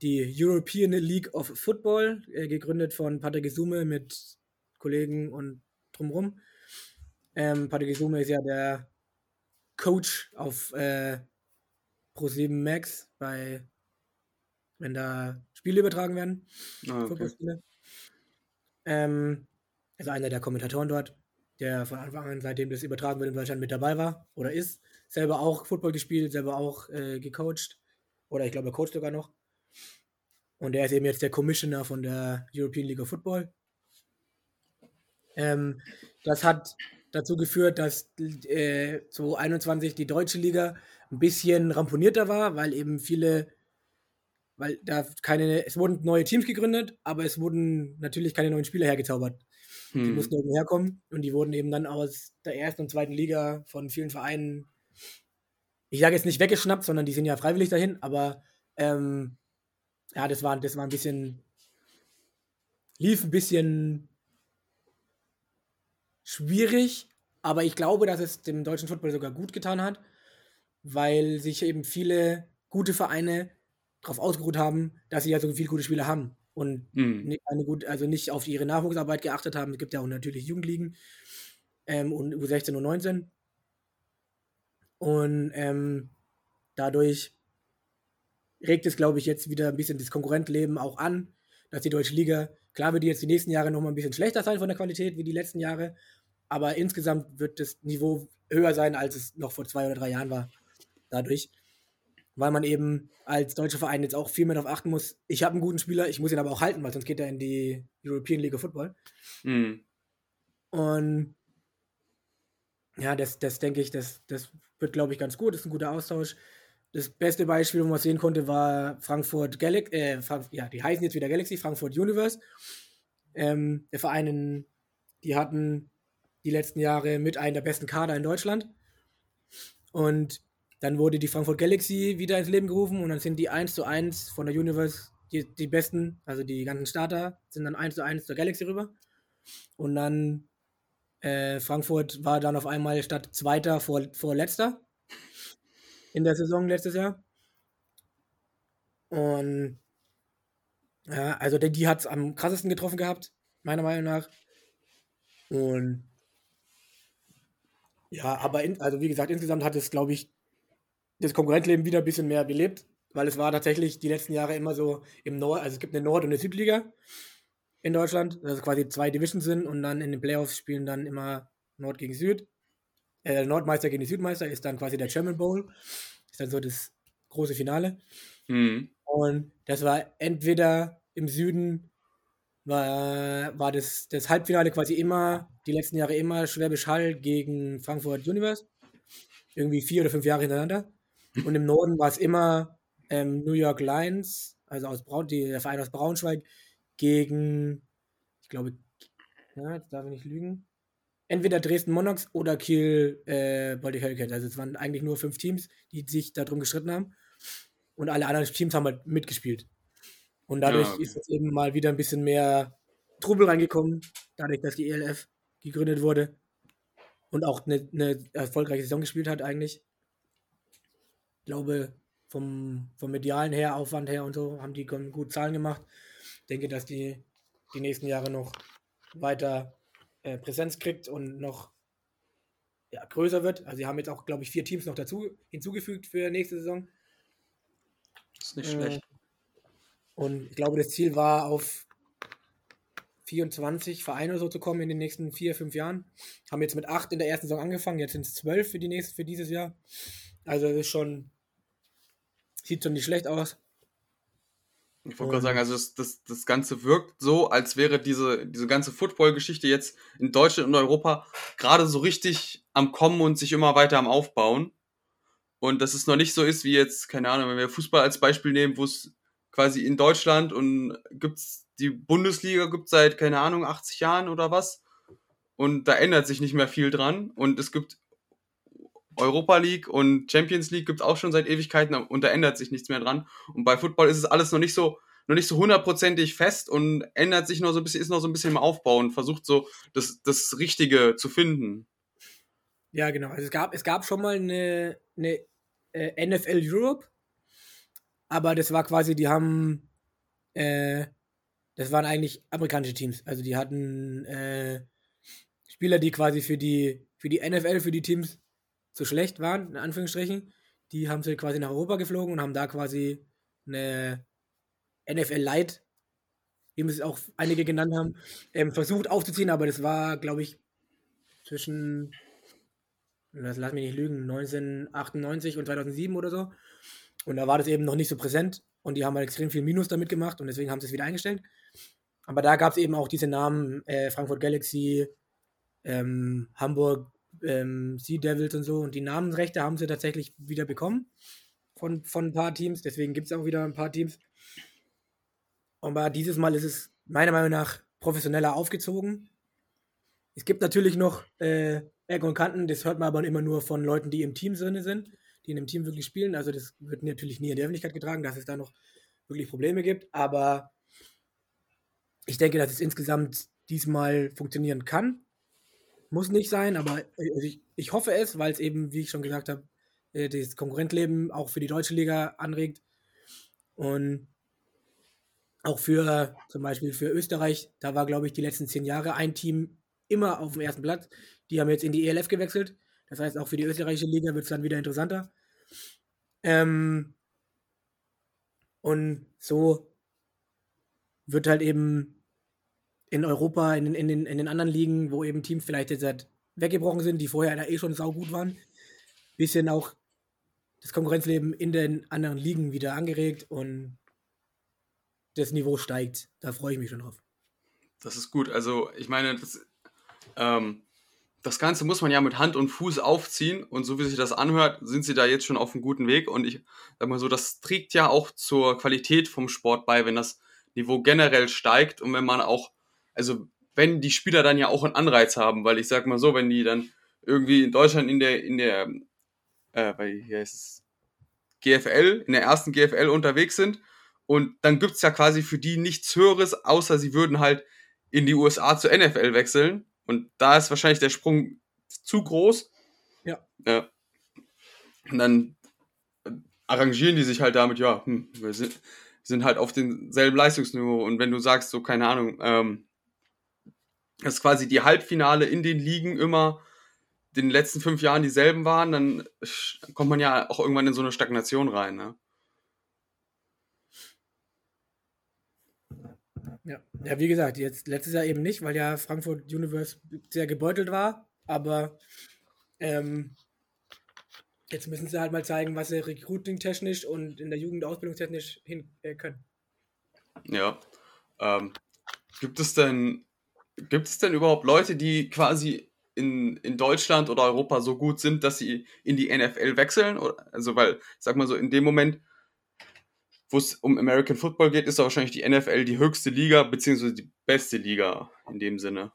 Die European League of Football, äh, gegründet von Patrick Isume mit Kollegen und drumherum. Ähm, Patrick Isume ist ja der Coach auf äh, Pro7 Max, bei, wenn da Spiele übertragen werden. Ah, okay. Footballspiele. Ähm, also einer der Kommentatoren dort, der von Anfang an, seitdem das übertragen wird in Deutschland, mit dabei war oder ist. Selber auch Football gespielt, selber auch äh, gecoacht. Oder ich glaube, er coacht sogar noch. Und er ist eben jetzt der Commissioner von der European League of Football. Ähm, das hat dazu geführt, dass äh, 2021 die deutsche Liga ein bisschen ramponierter war, weil eben viele, weil da keine, es wurden neue Teams gegründet, aber es wurden natürlich keine neuen Spieler hergezaubert. Die Hm. mussten irgendwo herkommen und die wurden eben dann aus der ersten und zweiten Liga von vielen Vereinen, ich sage jetzt nicht weggeschnappt, sondern die sind ja freiwillig dahin, aber ähm, ja, das war, das war ein bisschen, lief ein bisschen schwierig, aber ich glaube, dass es dem deutschen Football sogar gut getan hat, weil sich eben viele gute Vereine darauf ausgeruht haben, dass sie ja so viele gute Spieler haben und Hm. nicht, eine gut, also nicht auf ihre Nachwuchsarbeit geachtet haben. Es gibt ja auch natürlich Jugendligen ähm, und U16 und 19. Und ähm, dadurch regt es, glaube ich, jetzt wieder ein bisschen das Konkurrentleben auch an, dass die deutsche Liga, klar wird die jetzt die nächsten Jahre nochmal ein bisschen schlechter sein von der Qualität wie die letzten Jahre, aber insgesamt wird das Niveau höher sein, als es noch vor zwei oder drei Jahren war. Dadurch, weil man eben als deutscher Verein jetzt auch viel mehr darauf achten muss, ich habe einen guten Spieler, ich muss ihn aber auch halten, weil sonst geht er in die European League of Football. Hm. Und ja, das, das denke ich, das, das wird, glaube ich, ganz gut. Das ist ein guter Austausch. Das beste Beispiel, wo man sehen konnte, war Frankfurt Galaxy, äh, Frank ja, die heißen jetzt wieder Galaxy, Frankfurt Universe. Ähm, der Verein, in, die hatten die letzten Jahre mit einem der besten Kader in Deutschland. Und dann wurde die Frankfurt Galaxy wieder ins Leben gerufen und dann sind die 1 zu 1 von der Universe, die, die besten, also die ganzen Starter, sind dann 1 zu 1 zur Galaxy rüber. Und dann äh, Frankfurt war dann auf einmal statt Zweiter vor, vor Letzter in der Saison letztes Jahr. Und ja, also die, die hat es am krassesten getroffen gehabt, meiner Meinung nach. Und ja, aber in, also wie gesagt, insgesamt hat es, glaube ich, das Konkurrentleben wieder ein bisschen mehr belebt, weil es war tatsächlich die letzten Jahre immer so im Nord, also es gibt eine Nord- und eine Südliga in Deutschland, also quasi zwei Divisions sind und dann in den Playoffs spielen dann immer Nord gegen Süd. Äh, Nordmeister gegen die Südmeister ist dann quasi der German Bowl. Ist dann so das große Finale. Mhm. Und das war entweder im Süden war, war das, das Halbfinale quasi immer, die letzten Jahre immer Schwäbisch Hall gegen Frankfurt Universe. Irgendwie vier oder fünf Jahre hintereinander. Und im Norden war es immer ähm, New York Lions, also aus Braun, die, der Verein aus Braunschweig, gegen, ich glaube, ja, jetzt darf ich nicht lügen, entweder Dresden Monarchs oder Kiel äh, Baltic Hurricanes. Also es waren eigentlich nur fünf Teams, die sich darum gestritten haben. Und alle anderen Teams haben halt mitgespielt. Und dadurch Ja. ist jetzt eben mal wieder ein bisschen mehr Trubel reingekommen, dadurch, dass die ELF gegründet wurde und auch eine, eine erfolgreiche Saison gespielt hat eigentlich. Ich glaube, vom, vom medialen her, Aufwand her und so, haben die gut Zahlen gemacht. Ich denke, dass die die nächsten Jahre noch weiter äh, Präsenz kriegt und noch ja, größer wird. Also sie haben jetzt auch, glaube ich, vier Teams noch dazu hinzugefügt für nächste Saison. Das ist nicht Äh, schlecht. Und ich glaube, das Ziel war, auf 24 Vereine so zu kommen in den nächsten vier, fünf Jahren. Haben jetzt mit acht in der ersten Saison angefangen, jetzt sind es zwölf für, die nächste, für dieses Jahr. Also das ist schon, sieht schon nicht schlecht aus. Ich wollte gerade sagen, also das, das, das Ganze wirkt so, als wäre diese, diese ganze Football-Geschichte jetzt in Deutschland und Europa gerade so richtig am Kommen und sich immer weiter am Aufbauen. Und dass es noch nicht so ist, wie jetzt, keine Ahnung, wenn wir Fußball als Beispiel nehmen, wo es quasi in Deutschland und gibt's die Bundesliga gibt seit, keine Ahnung, 80 Jahren oder was. Und da ändert sich nicht mehr viel dran. Und es gibt Europa League und Champions League gibt auch schon seit Ewigkeiten und da ändert sich nichts mehr dran. Und bei Football ist es alles noch nicht so, noch nicht so hundertprozentig fest und ändert sich noch so ein bisschen, ist noch so ein bisschen im Aufbau und versucht so das, das Richtige zu finden. Ja, genau. Also es gab, es gab schon mal eine, eine äh, NFL Europe, aber das war quasi, die haben, äh, das waren eigentlich amerikanische Teams. Also die hatten äh, Spieler, die quasi für die, für die NFL, für die Teams zu schlecht waren, in Anführungsstrichen. Die haben sie quasi nach Europa geflogen und haben da quasi eine NFL Light, wie es auch einige genannt haben, ähm, versucht aufzuziehen, aber das war, glaube ich, zwischen lass, lass mich nicht lügen, 1998 und 2007 oder so. Und da war das eben noch nicht so präsent und die haben halt extrem viel Minus damit gemacht und deswegen haben sie es wieder eingestellt. Aber da gab es eben auch diese Namen, äh, Frankfurt Galaxy, ähm, Hamburg ähm, Sea Devils und so. Und die Namensrechte haben sie tatsächlich wieder bekommen von, von ein paar Teams. Deswegen gibt es auch wieder ein paar Teams. Aber dieses Mal ist es meiner Meinung nach professioneller aufgezogen. Es gibt natürlich noch äh, Ecken und Kanten, das hört man aber immer nur von Leuten, die im Team drin sind, die in einem Team wirklich spielen. Also das wird natürlich nie in die Öffentlichkeit getragen, dass es da noch wirklich Probleme gibt. Aber ich denke, dass es insgesamt diesmal funktionieren kann. Muss nicht sein, aber also ich, ich hoffe es, weil es eben, wie ich schon gesagt habe, äh, das Konkurrentleben auch für die deutsche Liga anregt. Und auch für zum Beispiel für Österreich, da war, glaube ich, die letzten zehn Jahre ein Team immer auf dem ersten Platz. Die haben jetzt in die ELF gewechselt. Das heißt, auch für die österreichische Liga wird es dann wieder interessanter. Ähm, und so wird halt eben in Europa, in, den- in, den, in den anderen Ligen, wo eben Teams vielleicht jetzt halt weggebrochen sind, die vorher da eh schon saugut waren, bisschen auch das Konkurrenzleben in den anderen Ligen wieder angeregt und das Niveau steigt. Da freue ich mich schon drauf. Das ist gut. Also, ich meine, das, ähm, das Ganze muss man ja mit Hand und Fuß aufziehen und so wie sich das anhört, sind sie da jetzt schon auf einem guten Weg und ich sag mal so, das trägt ja auch zur Qualität vom Sport bei, wenn das Niveau generell steigt und wenn man auch, also wenn die Spieler dann ja auch einen Anreiz haben, weil ich sag mal so, wenn die dann irgendwie in Deutschland in der, in der, äh, bei, hier heißt es, GFL, in der ersten GFL unterwegs sind und dann gibt's ja quasi für die nichts Höheres, außer sie würden halt in die USA zur NFL wechseln. Und da ist wahrscheinlich der Sprung zu groß. Ja. ja. Und dann arrangieren die sich halt damit, ja, hm, wir sind, sind halt auf demselben Leistungsniveau. Und wenn du sagst, so, keine Ahnung, ähm, dass quasi die Halbfinale in den Ligen immer den letzten fünf Jahren dieselben waren, dann kommt man ja auch irgendwann in so eine Stagnation rein. Ne? Ja. ja, wie gesagt, jetzt letztes Jahr eben nicht, weil ja Frankfurt Universe sehr gebeutelt war, aber ähm, jetzt müssen sie halt mal zeigen, was sie recruiting-technisch und in der Jugend ausbildungstechnisch hin äh, können. Ja. Ähm, gibt es denn gibt es denn überhaupt Leute, die quasi in, in Deutschland oder Europa so gut sind, dass sie in die NFL wechseln? Also, weil, sag mal so, in dem Moment, wo es um American Football geht, ist wahrscheinlich die NFL die höchste Liga, beziehungsweise die beste Liga in dem Sinne.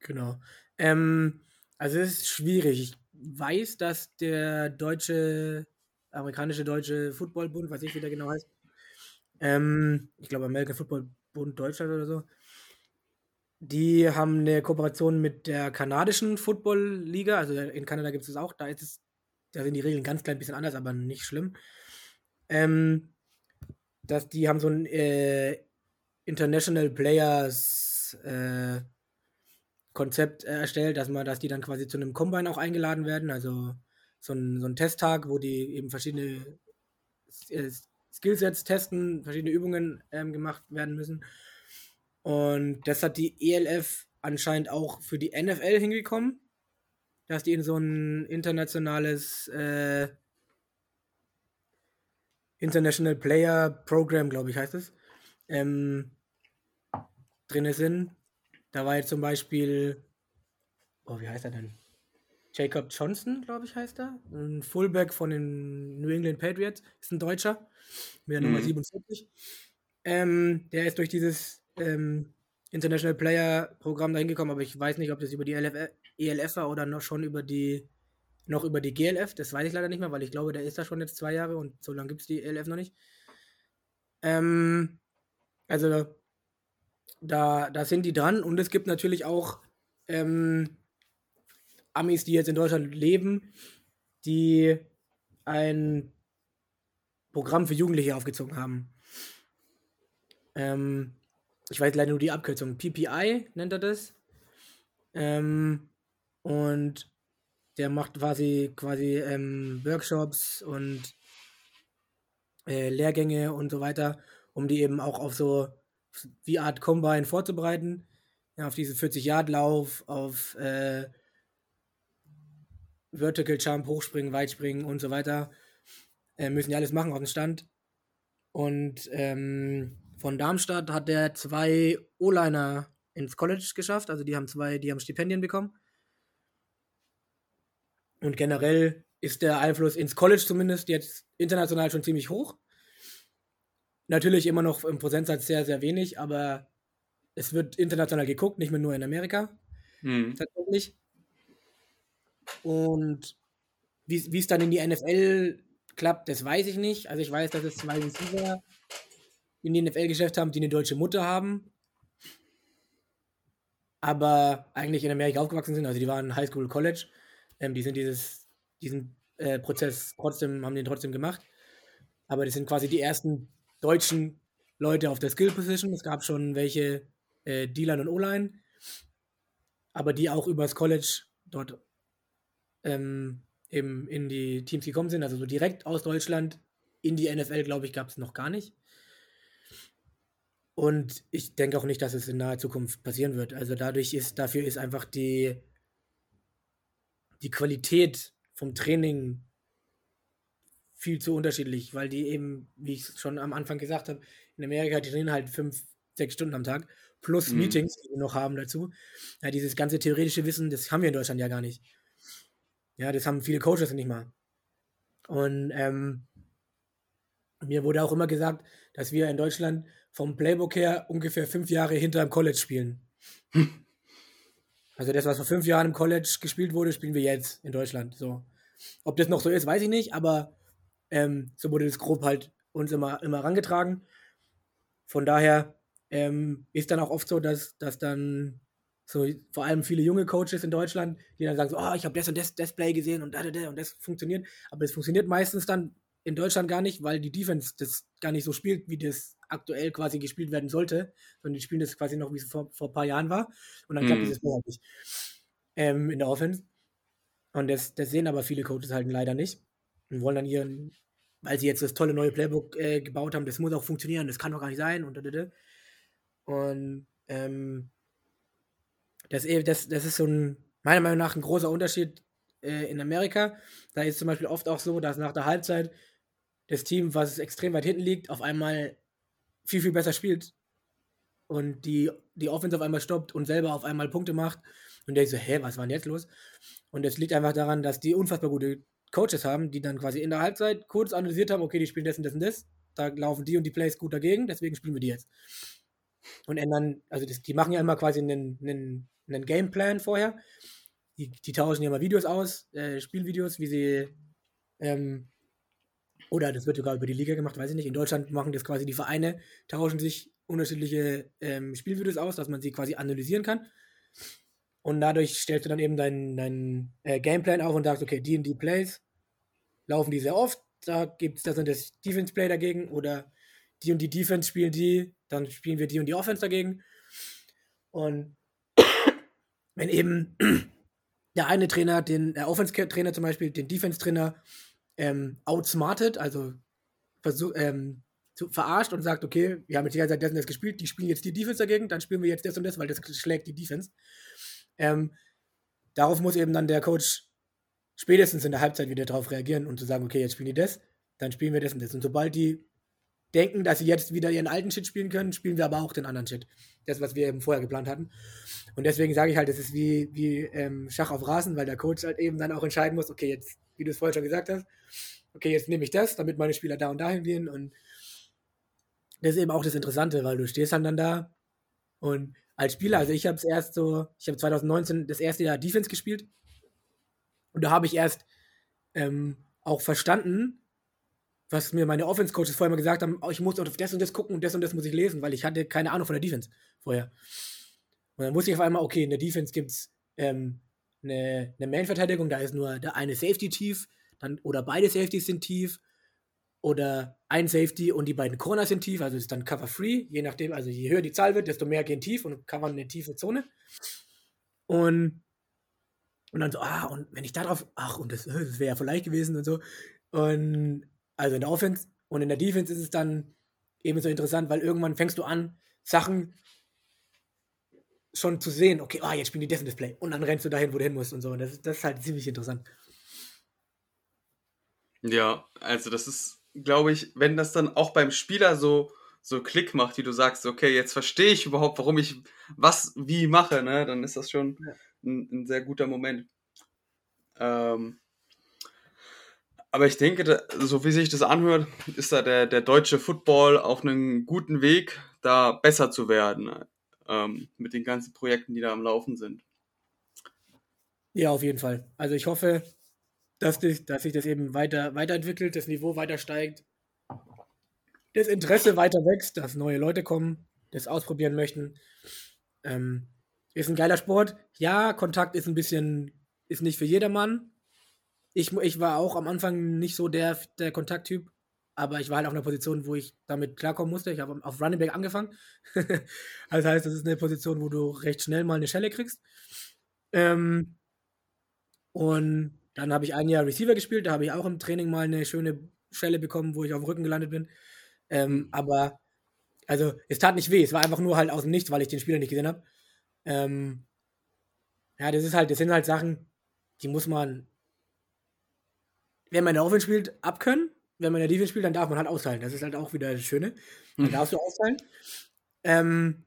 Genau. Ähm, also es ist schwierig. Ich weiß, dass der deutsche, amerikanische deutsche Footballbund, weiß ich, wie der genau heißt, ähm, ich glaube American Football Bund Deutschland oder so, die haben eine Kooperation mit der kanadischen Football-Liga. Also in Kanada gibt es das auch. Da, ist es, da sind die Regeln ganz klein bisschen anders, aber nicht schlimm. Ähm, dass die haben so ein äh, International Players äh, Konzept erstellt, dass man, dass die dann quasi zu einem Combine auch eingeladen werden. Also so ein, so ein Testtag, wo die eben verschiedene äh, Skillsets testen, verschiedene Übungen ähm, gemacht werden müssen. Und das hat die ELF anscheinend auch für die NFL hingekommen, dass die in so ein internationales äh, International Player Program, glaube ich, heißt es, ähm, drin sind. Da war jetzt zum Beispiel, oh, wie heißt er denn? Jacob Johnson, glaube ich, heißt er. Ein Fullback von den New England Patriots. Ist ein Deutscher. Mit der mhm. Nummer 47. Ähm, der ist durch dieses ähm, International Player Programm dahin gekommen, aber ich weiß nicht, ob das über die LF, ELF war oder noch schon über die noch über die GLF. Das weiß ich leider nicht mehr, weil ich glaube, der ist da schon jetzt zwei Jahre und so lange gibt es die ELF noch nicht. Ähm, also da, da sind die dran und es gibt natürlich auch ähm, Amis, die jetzt in Deutschland leben, die ein Programm für Jugendliche aufgezogen haben. Ähm, ich weiß leider nur die Abkürzung, PPI nennt er das. Ähm, und der macht quasi, quasi ähm, Workshops und äh, Lehrgänge und so weiter, um die eben auch auf so wie Art Combine vorzubereiten. Ja, auf diesen 40-Yard-Lauf, auf äh, Vertical Jump, Hochspringen, Weitspringen und so weiter. Äh, müssen die alles machen auf dem Stand. Und ähm, von Darmstadt hat der zwei O-Liner ins College geschafft. Also die haben zwei, die haben Stipendien bekommen. Und generell ist der Einfluss ins College zumindest jetzt international schon ziemlich hoch. Natürlich immer noch im Prozentsatz sehr, sehr wenig, aber es wird international geguckt, nicht mehr nur in Amerika. Hm. Tatsächlich. Und wie es dann in die NFL klappt, das weiß ich nicht. Also ich weiß, dass es zwei Receiver in die NFL-Geschäft haben, die eine deutsche Mutter haben, aber eigentlich in Amerika aufgewachsen sind. Also die waren High School, College. Ähm, die sind dieses, diesen äh, Prozess trotzdem, haben den trotzdem gemacht. Aber das sind quasi die ersten deutschen Leute auf der Skill Position. Es gab schon welche äh, D-Line und O-Line, aber die auch übers College dort ähm, eben in die Teams gekommen sind. Also so direkt aus Deutschland in die NFL, glaube ich, gab es noch gar nicht. Und ich denke auch nicht, dass es in naher Zukunft passieren wird. Also dadurch ist, dafür ist einfach die, die Qualität vom Training viel zu unterschiedlich, weil die eben, wie ich es schon am Anfang gesagt habe, in Amerika die trainieren halt fünf, sechs Stunden am Tag, plus mhm. Meetings, die wir noch haben dazu. Ja, dieses ganze theoretische Wissen, das haben wir in Deutschland ja gar nicht. Ja, das haben viele Coaches nicht mal. Und ähm, mir wurde auch immer gesagt, dass wir in Deutschland vom Playbook her ungefähr fünf Jahre hinter dem College spielen. Also das, was vor fünf Jahren im College gespielt wurde, spielen wir jetzt in Deutschland. So. Ob das noch so ist, weiß ich nicht, aber ähm, so wurde das grob halt uns immer, immer rangetragen. Von daher ähm, ist dann auch oft so, dass, dass dann so vor allem viele junge Coaches in Deutschland, die dann sagen so, oh, ich habe das und das, das Play gesehen und da, da, da und das funktioniert. Aber es funktioniert meistens dann in Deutschland gar nicht, weil die Defense das gar nicht so spielt, wie das aktuell quasi gespielt werden sollte, sondern die spielen das quasi noch, wie es vor, vor ein paar Jahren war. Und dann klappt Mhm. dieses halt nicht ähm, in der Offense. Und das, das sehen aber viele Coaches halt leider nicht und wollen dann ihren, weil sie jetzt das tolle neue Playbook äh, gebaut haben, das muss auch funktionieren, das kann doch gar nicht sein und. Und ähm, das, eh- das, das ist so ein, meiner Meinung nach ein großer Unterschied äh, in Amerika. Da ist zum Beispiel oft auch so, dass nach der Halbzeit das Team, was extrem weit hinten liegt, auf einmal viel, viel besser spielt und die, die Offense auf einmal stoppt und selber auf einmal Punkte macht. Und der so, hä, was war denn jetzt los? Und das liegt einfach daran, dass die unfassbar gute Coaches haben, die dann quasi in der Halbzeit kurz analysiert haben, okay, die spielen das und das und das, da laufen die und die Plays gut dagegen, deswegen spielen wir die jetzt. Und ändern, also das, die machen ja immer quasi einen, einen, einen Gameplan vorher. Die, die tauschen ja mal Videos aus, äh, Spielvideos, wie sie, ähm, oder das wird sogar über die Liga gemacht, weiß ich nicht. In Deutschland machen das quasi die Vereine, tauschen sich unterschiedliche ähm, Spielvideos aus, dass man sie quasi analysieren kann. Und dadurch stellst du dann eben deinen dein, äh, Gameplan auf und sagst, okay, die und die Plays laufen die sehr oft, da gibt es das und das Defense-Play dagegen oder die und die Defense spielen die, dann spielen wir die und die Offense dagegen. Und wenn eben der eine Trainer, den der Offense-Trainer zum Beispiel, den Defense-Trainer ähm, outsmartet, also versuch, ähm, zu, verarscht und sagt, okay, wir haben jetzt die ganze Zeit das und das gespielt, die spielen jetzt die Defense dagegen, dann spielen wir jetzt das und das, weil das schlägt die Defense. Ähm, darauf muss eben dann der Coach spätestens in der Halbzeit wieder darauf reagieren und zu sagen, okay, jetzt spielen die das, dann spielen wir das und das. Und sobald die denken, dass sie jetzt wieder ihren alten Shit spielen können, spielen wir aber auch den anderen Shit. Das, was wir eben vorher geplant hatten. Und deswegen sage ich halt, das ist wie, wie ähm, Schach auf Rasen, weil der Coach halt eben dann auch entscheiden muss, okay, jetzt, wie du es vorher schon gesagt hast, okay, jetzt nehme ich das, damit meine Spieler da und dahin gehen. Und das ist eben auch das Interessante, weil du stehst halt dann da und als Spieler, also ich habe es erst so, ich habe 2019 das erste Jahr Defense gespielt und da habe ich erst ähm, auch verstanden, was mir meine Offense-Coaches vorher mal gesagt haben, oh, ich muss auf das und das gucken und das und das muss ich lesen, weil ich hatte keine Ahnung von der Defense vorher. Und dann wusste ich auf einmal, okay, in der Defense gibt es ähm, eine, eine Man-Verteidigung, da ist nur der eine Safety tief, dann, oder beide Safeties sind tief, oder ein Safety und die beiden Corners sind tief, also ist dann Cover Free, je nachdem, also je höher die Zahl wird, desto mehr gehen tief und covern eine tiefe Zone. Und, und dann so, ah, und wenn ich da drauf, ach, und das, das wäre ja vielleicht gewesen und so. Und also in der Offense und in der Defense ist es dann eben so interessant, weil irgendwann fängst du an, Sachen schon zu sehen, okay, ah, jetzt spielen die das und das Play. Und dann rennst du dahin, wo du hin musst und so. Und das, das ist halt ziemlich interessant. Ja, also das ist, glaube ich, wenn das dann auch beim Spieler so, so Klick macht, wie du sagst, okay, jetzt verstehe ich überhaupt, warum ich was wie mache, ne, dann ist das schon ein, ein sehr guter Moment. Ähm, aber ich denke, da, so wie sich das anhört, ist da der, der deutsche Football auf einem guten Weg, da besser zu werden, ähm, mit den ganzen Projekten, die da am Laufen sind. Ja, auf jeden Fall. Also ich hoffe, dass, das, dass sich das eben weiter, weiterentwickelt, das Niveau weiter steigt, das Interesse weiter wächst, dass neue Leute kommen, das ausprobieren möchten. Ähm, ist ein geiler Sport. Ja, Kontakt ist ein bisschen, ist nicht für jedermann. Ich, ich war auch am Anfang nicht so der, der Kontakttyp, aber ich war halt auf einer Position, wo ich damit klarkommen musste. Ich habe auf Running Back angefangen. das heißt, das ist eine Position, wo du recht schnell mal eine Schelle kriegst. Ähm, und dann habe ich ein Jahr Receiver gespielt, da habe ich auch im Training mal eine schöne Schelle bekommen, wo ich auf dem Rücken gelandet bin. Ähm, aber, also, es tat nicht weh, es war einfach nur halt aus dem Nichts, weil ich den Spieler nicht gesehen habe. Ähm, ja, das ist halt, das sind halt Sachen, die muss man, wenn man in der Offense spielt, abkönnen. Wenn man in der Defense spielt, dann darf man halt austeilen. Das ist halt auch wieder das Schöne. Dann darfst du austeilen. Ähm,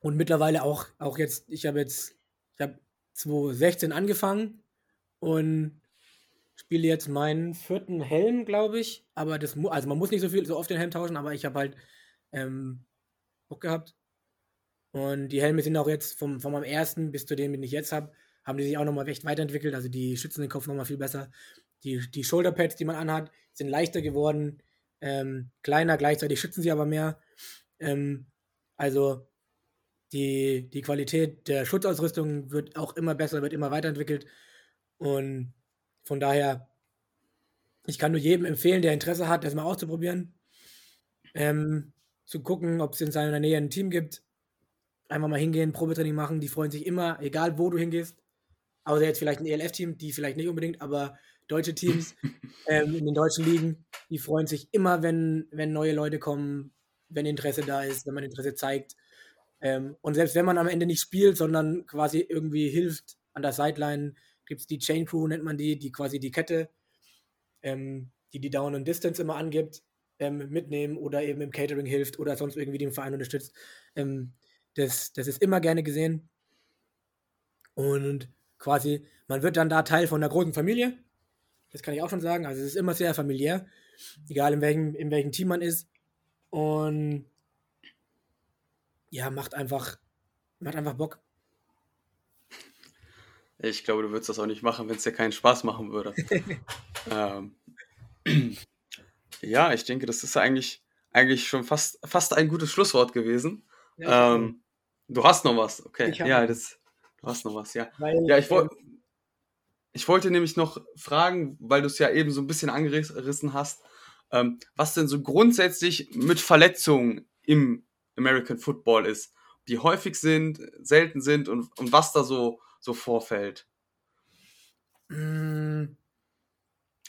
und mittlerweile auch, auch jetzt, ich habe jetzt, ich habe 2016 angefangen und spiele jetzt meinen vierten Helm, glaube ich. Aber das mu also man muss nicht so viel so oft den Helm tauschen, aber ich habe halt ähm, Bock gehabt. Und die Helme sind auch jetzt vom, von meinem ersten bis zu dem, den ich jetzt habe, haben die sich auch nochmal echt weiterentwickelt. Also die schützen den Kopf nochmal viel besser. Die, die Shoulderpads, die man anhat, sind leichter geworden, ähm, kleiner, gleichzeitig schützen sie aber mehr. Ähm, also die, die Qualität der Schutzausrüstung wird auch immer besser, wird immer weiterentwickelt. Und von daher ich kann nur jedem empfehlen, der Interesse hat, das mal auszuprobieren. Ähm, zu gucken, ob es in seiner Nähe ein Team gibt. Einfach mal hingehen, Probetraining machen. Die freuen sich immer, egal wo du hingehst. Außer jetzt vielleicht ein ELF-Team, die vielleicht nicht unbedingt, aber deutsche Teams ähm, in den deutschen Ligen, die freuen sich immer, wenn, wenn neue Leute kommen, wenn Interesse da ist, wenn man Interesse zeigt. Ähm, und selbst wenn man am Ende nicht spielt, sondern quasi irgendwie hilft an der Sideline, gibt es die Chain Crew, nennt man die, die quasi die Kette, ähm, die die Down und Distance immer angibt, ähm, mitnehmen oder eben im Catering hilft oder sonst irgendwie den Verein unterstützt. Ähm, das, das ist immer gerne gesehen. Und quasi, man wird dann da Teil von einer großen Familie. Das kann ich auch schon sagen. Also es ist immer sehr familiär, egal in welchem, in welchem Team man ist. Und ja, macht einfach, macht einfach Bock. Ich glaube, du würdest das auch nicht machen, wenn es dir keinen Spaß machen würde. ähm, ja, ich denke, das ist eigentlich, eigentlich schon fast, fast ein gutes Schlusswort gewesen. Ja, ähm, du hast noch was, okay. Ja, das, du hast noch was, ja. Weil, Ja, ich, woll, ähm, ich wollte nämlich noch fragen, weil du es ja eben so ein bisschen angerissen hast, ähm, was denn so grundsätzlich mit Verletzungen im American Football ist, die häufig sind, selten sind und, und was da so, so vorfällt. mh,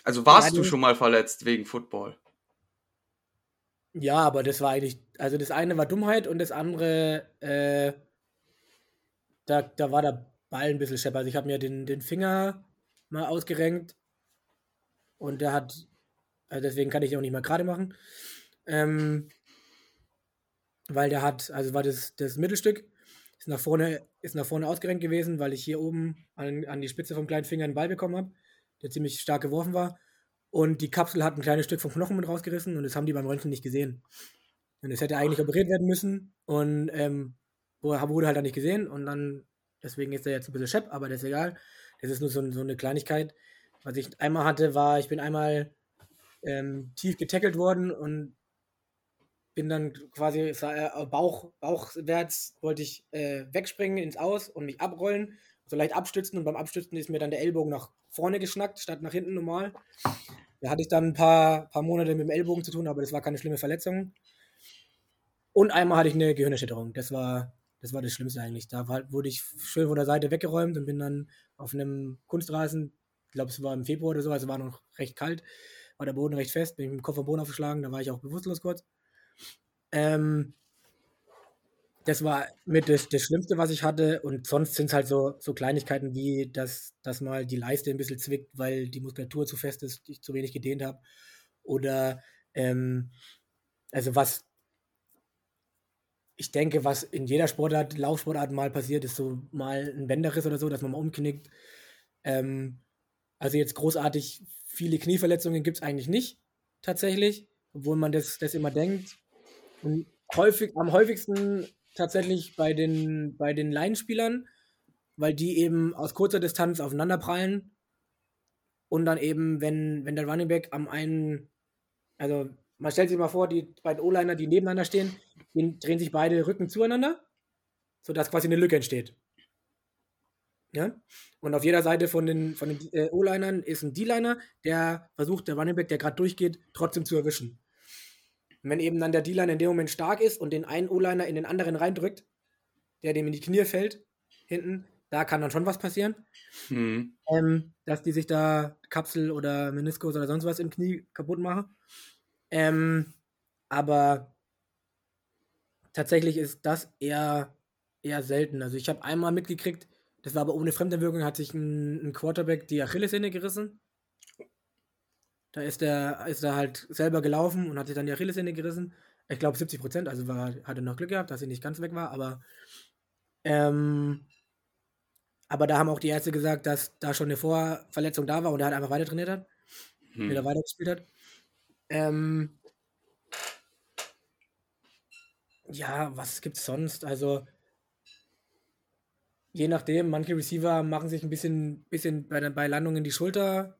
Also warst Ja, du schon mal verletzt wegen Football? Ja, aber das war eigentlich, also das eine war Dummheit und das andere, äh, da, da war der Ball ein bisschen scheppert. Also ich habe mir den, den Finger mal ausgerenkt und der hat, also deswegen kann ich den auch nicht mehr gerade machen. Ähm, weil der hat, also war das, das Mittelstück, ist nach vorne, ist nach vorne ausgerenkt gewesen, weil ich hier oben an, an die Spitze vom kleinen Finger einen Ball bekommen habe, der ziemlich stark geworfen war. Und die Kapsel hat ein kleines Stück vom Knochen mit rausgerissen und das haben die beim Röntgen nicht gesehen. Und es hätte eigentlich operiert werden müssen und ähm, wurde halt dann nicht gesehen und dann, deswegen ist er jetzt ein bisschen schepp, aber das ist egal. Das ist nur so, so eine Kleinigkeit. Was ich einmal hatte, war, ich bin einmal ähm, tief getackelt worden und bin dann quasi äh, Bauch, bauchwärts wollte ich äh, wegspringen ins Aus und mich abrollen, so leicht abstützen und beim Abstützen ist mir dann der Ellbogen nach vorne geschnackt, statt nach hinten normal. Da hatte ich dann ein paar, paar Monate mit dem Ellbogen zu tun, aber das war keine schlimme Verletzung. Und einmal hatte ich eine Gehirnerschütterung. Das war das, war das Schlimmste eigentlich. Da war, wurde ich schön von der Seite weggeräumt und bin dann auf einem Kunstrasen, ich glaube es war im Februar oder so, also war noch recht kalt, war der Boden recht fest, bin mit dem Kopf am Boden aufgeschlagen, da war ich auch bewusstlos kurz. Ähm, das war mit das, das Schlimmste, was ich hatte. Und sonst sind es halt so, so Kleinigkeiten wie, dass, dass mal die Leiste ein bisschen zwickt, weil die Muskulatur zu fest ist, ich zu wenig gedehnt habe. Oder, ähm, also was, ich denke, was in jeder Sportart, Laufsportart mal passiert, ist so mal ein Bänderriss oder so, dass man mal umknickt. Ähm, also jetzt großartig viele Knieverletzungen gibt es eigentlich nicht, tatsächlich, obwohl man das, das immer denkt. Und häufig, am häufigsten tatsächlich bei den, bei den Laienspielern, weil die eben aus kurzer Distanz aufeinander prallen und dann eben, wenn, wenn der Running Back am einen, also man stellt sich mal vor, die beiden O-Liner, die nebeneinander stehen, die drehen sich beide Rücken zueinander, sodass quasi eine Lücke entsteht. Ja? Und auf jeder Seite von den, von den äh, O-Linern ist ein D-Liner, der versucht, der Running Back, der gerade durchgeht, trotzdem zu erwischen. Und wenn eben dann der D-Liner in dem Moment stark ist und den einen O-Liner in den anderen reindrückt, der dem in die Knie fällt, hinten, da kann dann schon was passieren. Mhm. Ähm, dass die sich da Kapsel oder Meniskus oder sonst was im Knie kaputt machen. Ähm, aber tatsächlich ist das eher, eher selten. Also ich habe einmal mitgekriegt, das war aber ohne Fremdeinwirkung, hat sich ein, ein Quarterback die Achillessehne gerissen. Da ist er ist er halt selber gelaufen und hat sich dann die Achillessehne gerissen. Ich glaube 70 Prozent, also war, hatte noch Glück gehabt, dass sie nicht ganz weg war, aber ähm, aber da haben auch die Ärzte gesagt, dass da schon eine Vorverletzung da war und er halt einfach weiter trainiert hat, Hm. wieder weitergespielt hat. Ähm, ja, was gibt's sonst? Also, je nachdem, manche Receiver machen sich ein bisschen, bisschen bei, bei Landungen die Schulter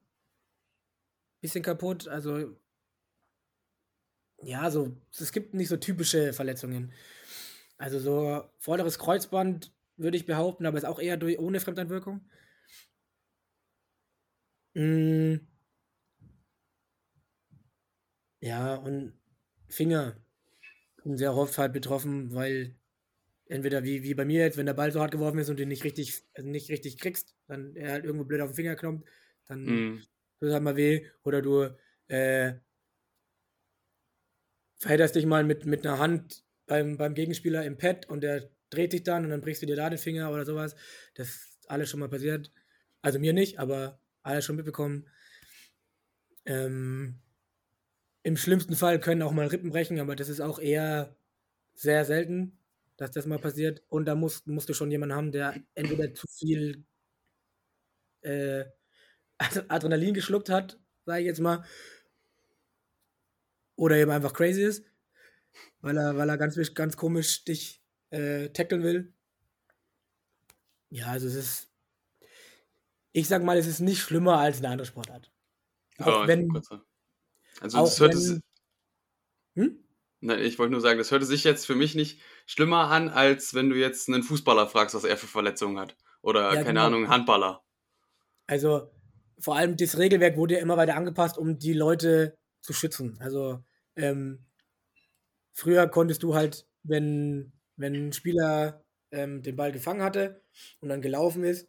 bisschen kaputt. Also, ja, so, es gibt nicht so typische Verletzungen. Also, so vorderes Kreuzband würde ich behaupten, aber ist auch eher durch, ohne Fremdeinwirkung. Mm. Ja, und Finger sind sehr oft halt betroffen, weil entweder wie, wie bei mir jetzt, wenn der Ball so hart geworfen ist und den nicht richtig, also nicht richtig kriegst, dann er halt irgendwo blöd auf den Finger kloppt, dann Mhm. tut es halt mal weh. Oder du äh, verhedderst dich mal mit, mit einer Hand beim, beim Gegenspieler im Pad und der dreht sich dann und dann brichst du dir da den Finger oder sowas. Das ist alles schon mal passiert. Also mir nicht, aber alles schon mitbekommen. Ähm, Im schlimmsten Fall können auch mal Rippen brechen, aber das ist auch eher sehr selten, dass das mal passiert. Und da musst, musst du schon jemanden haben, der entweder zu viel äh, Adrenalin geschluckt hat, sage ich jetzt mal, oder eben einfach crazy ist, weil er, weil er ganz, ganz komisch dich äh, tackeln will. Ja, also es ist, ich sag mal, es ist nicht schlimmer als eine andere Sportart. Auch Ja, wenn. Also auch das hörte wenn, hm? Nein, ich wollte nur sagen, das hörte sich jetzt für mich nicht schlimmer an, als wenn du jetzt einen Fußballer fragst, was er für Verletzungen hat. Oder, Ja, keine genau. Ahnung, Handballer. Also vor allem das Regelwerk wurde ja immer weiter angepasst, um die Leute zu schützen. Also ähm, früher konntest du halt, wenn, wenn ein Spieler ähm, den Ball gefangen hatte und dann gelaufen ist,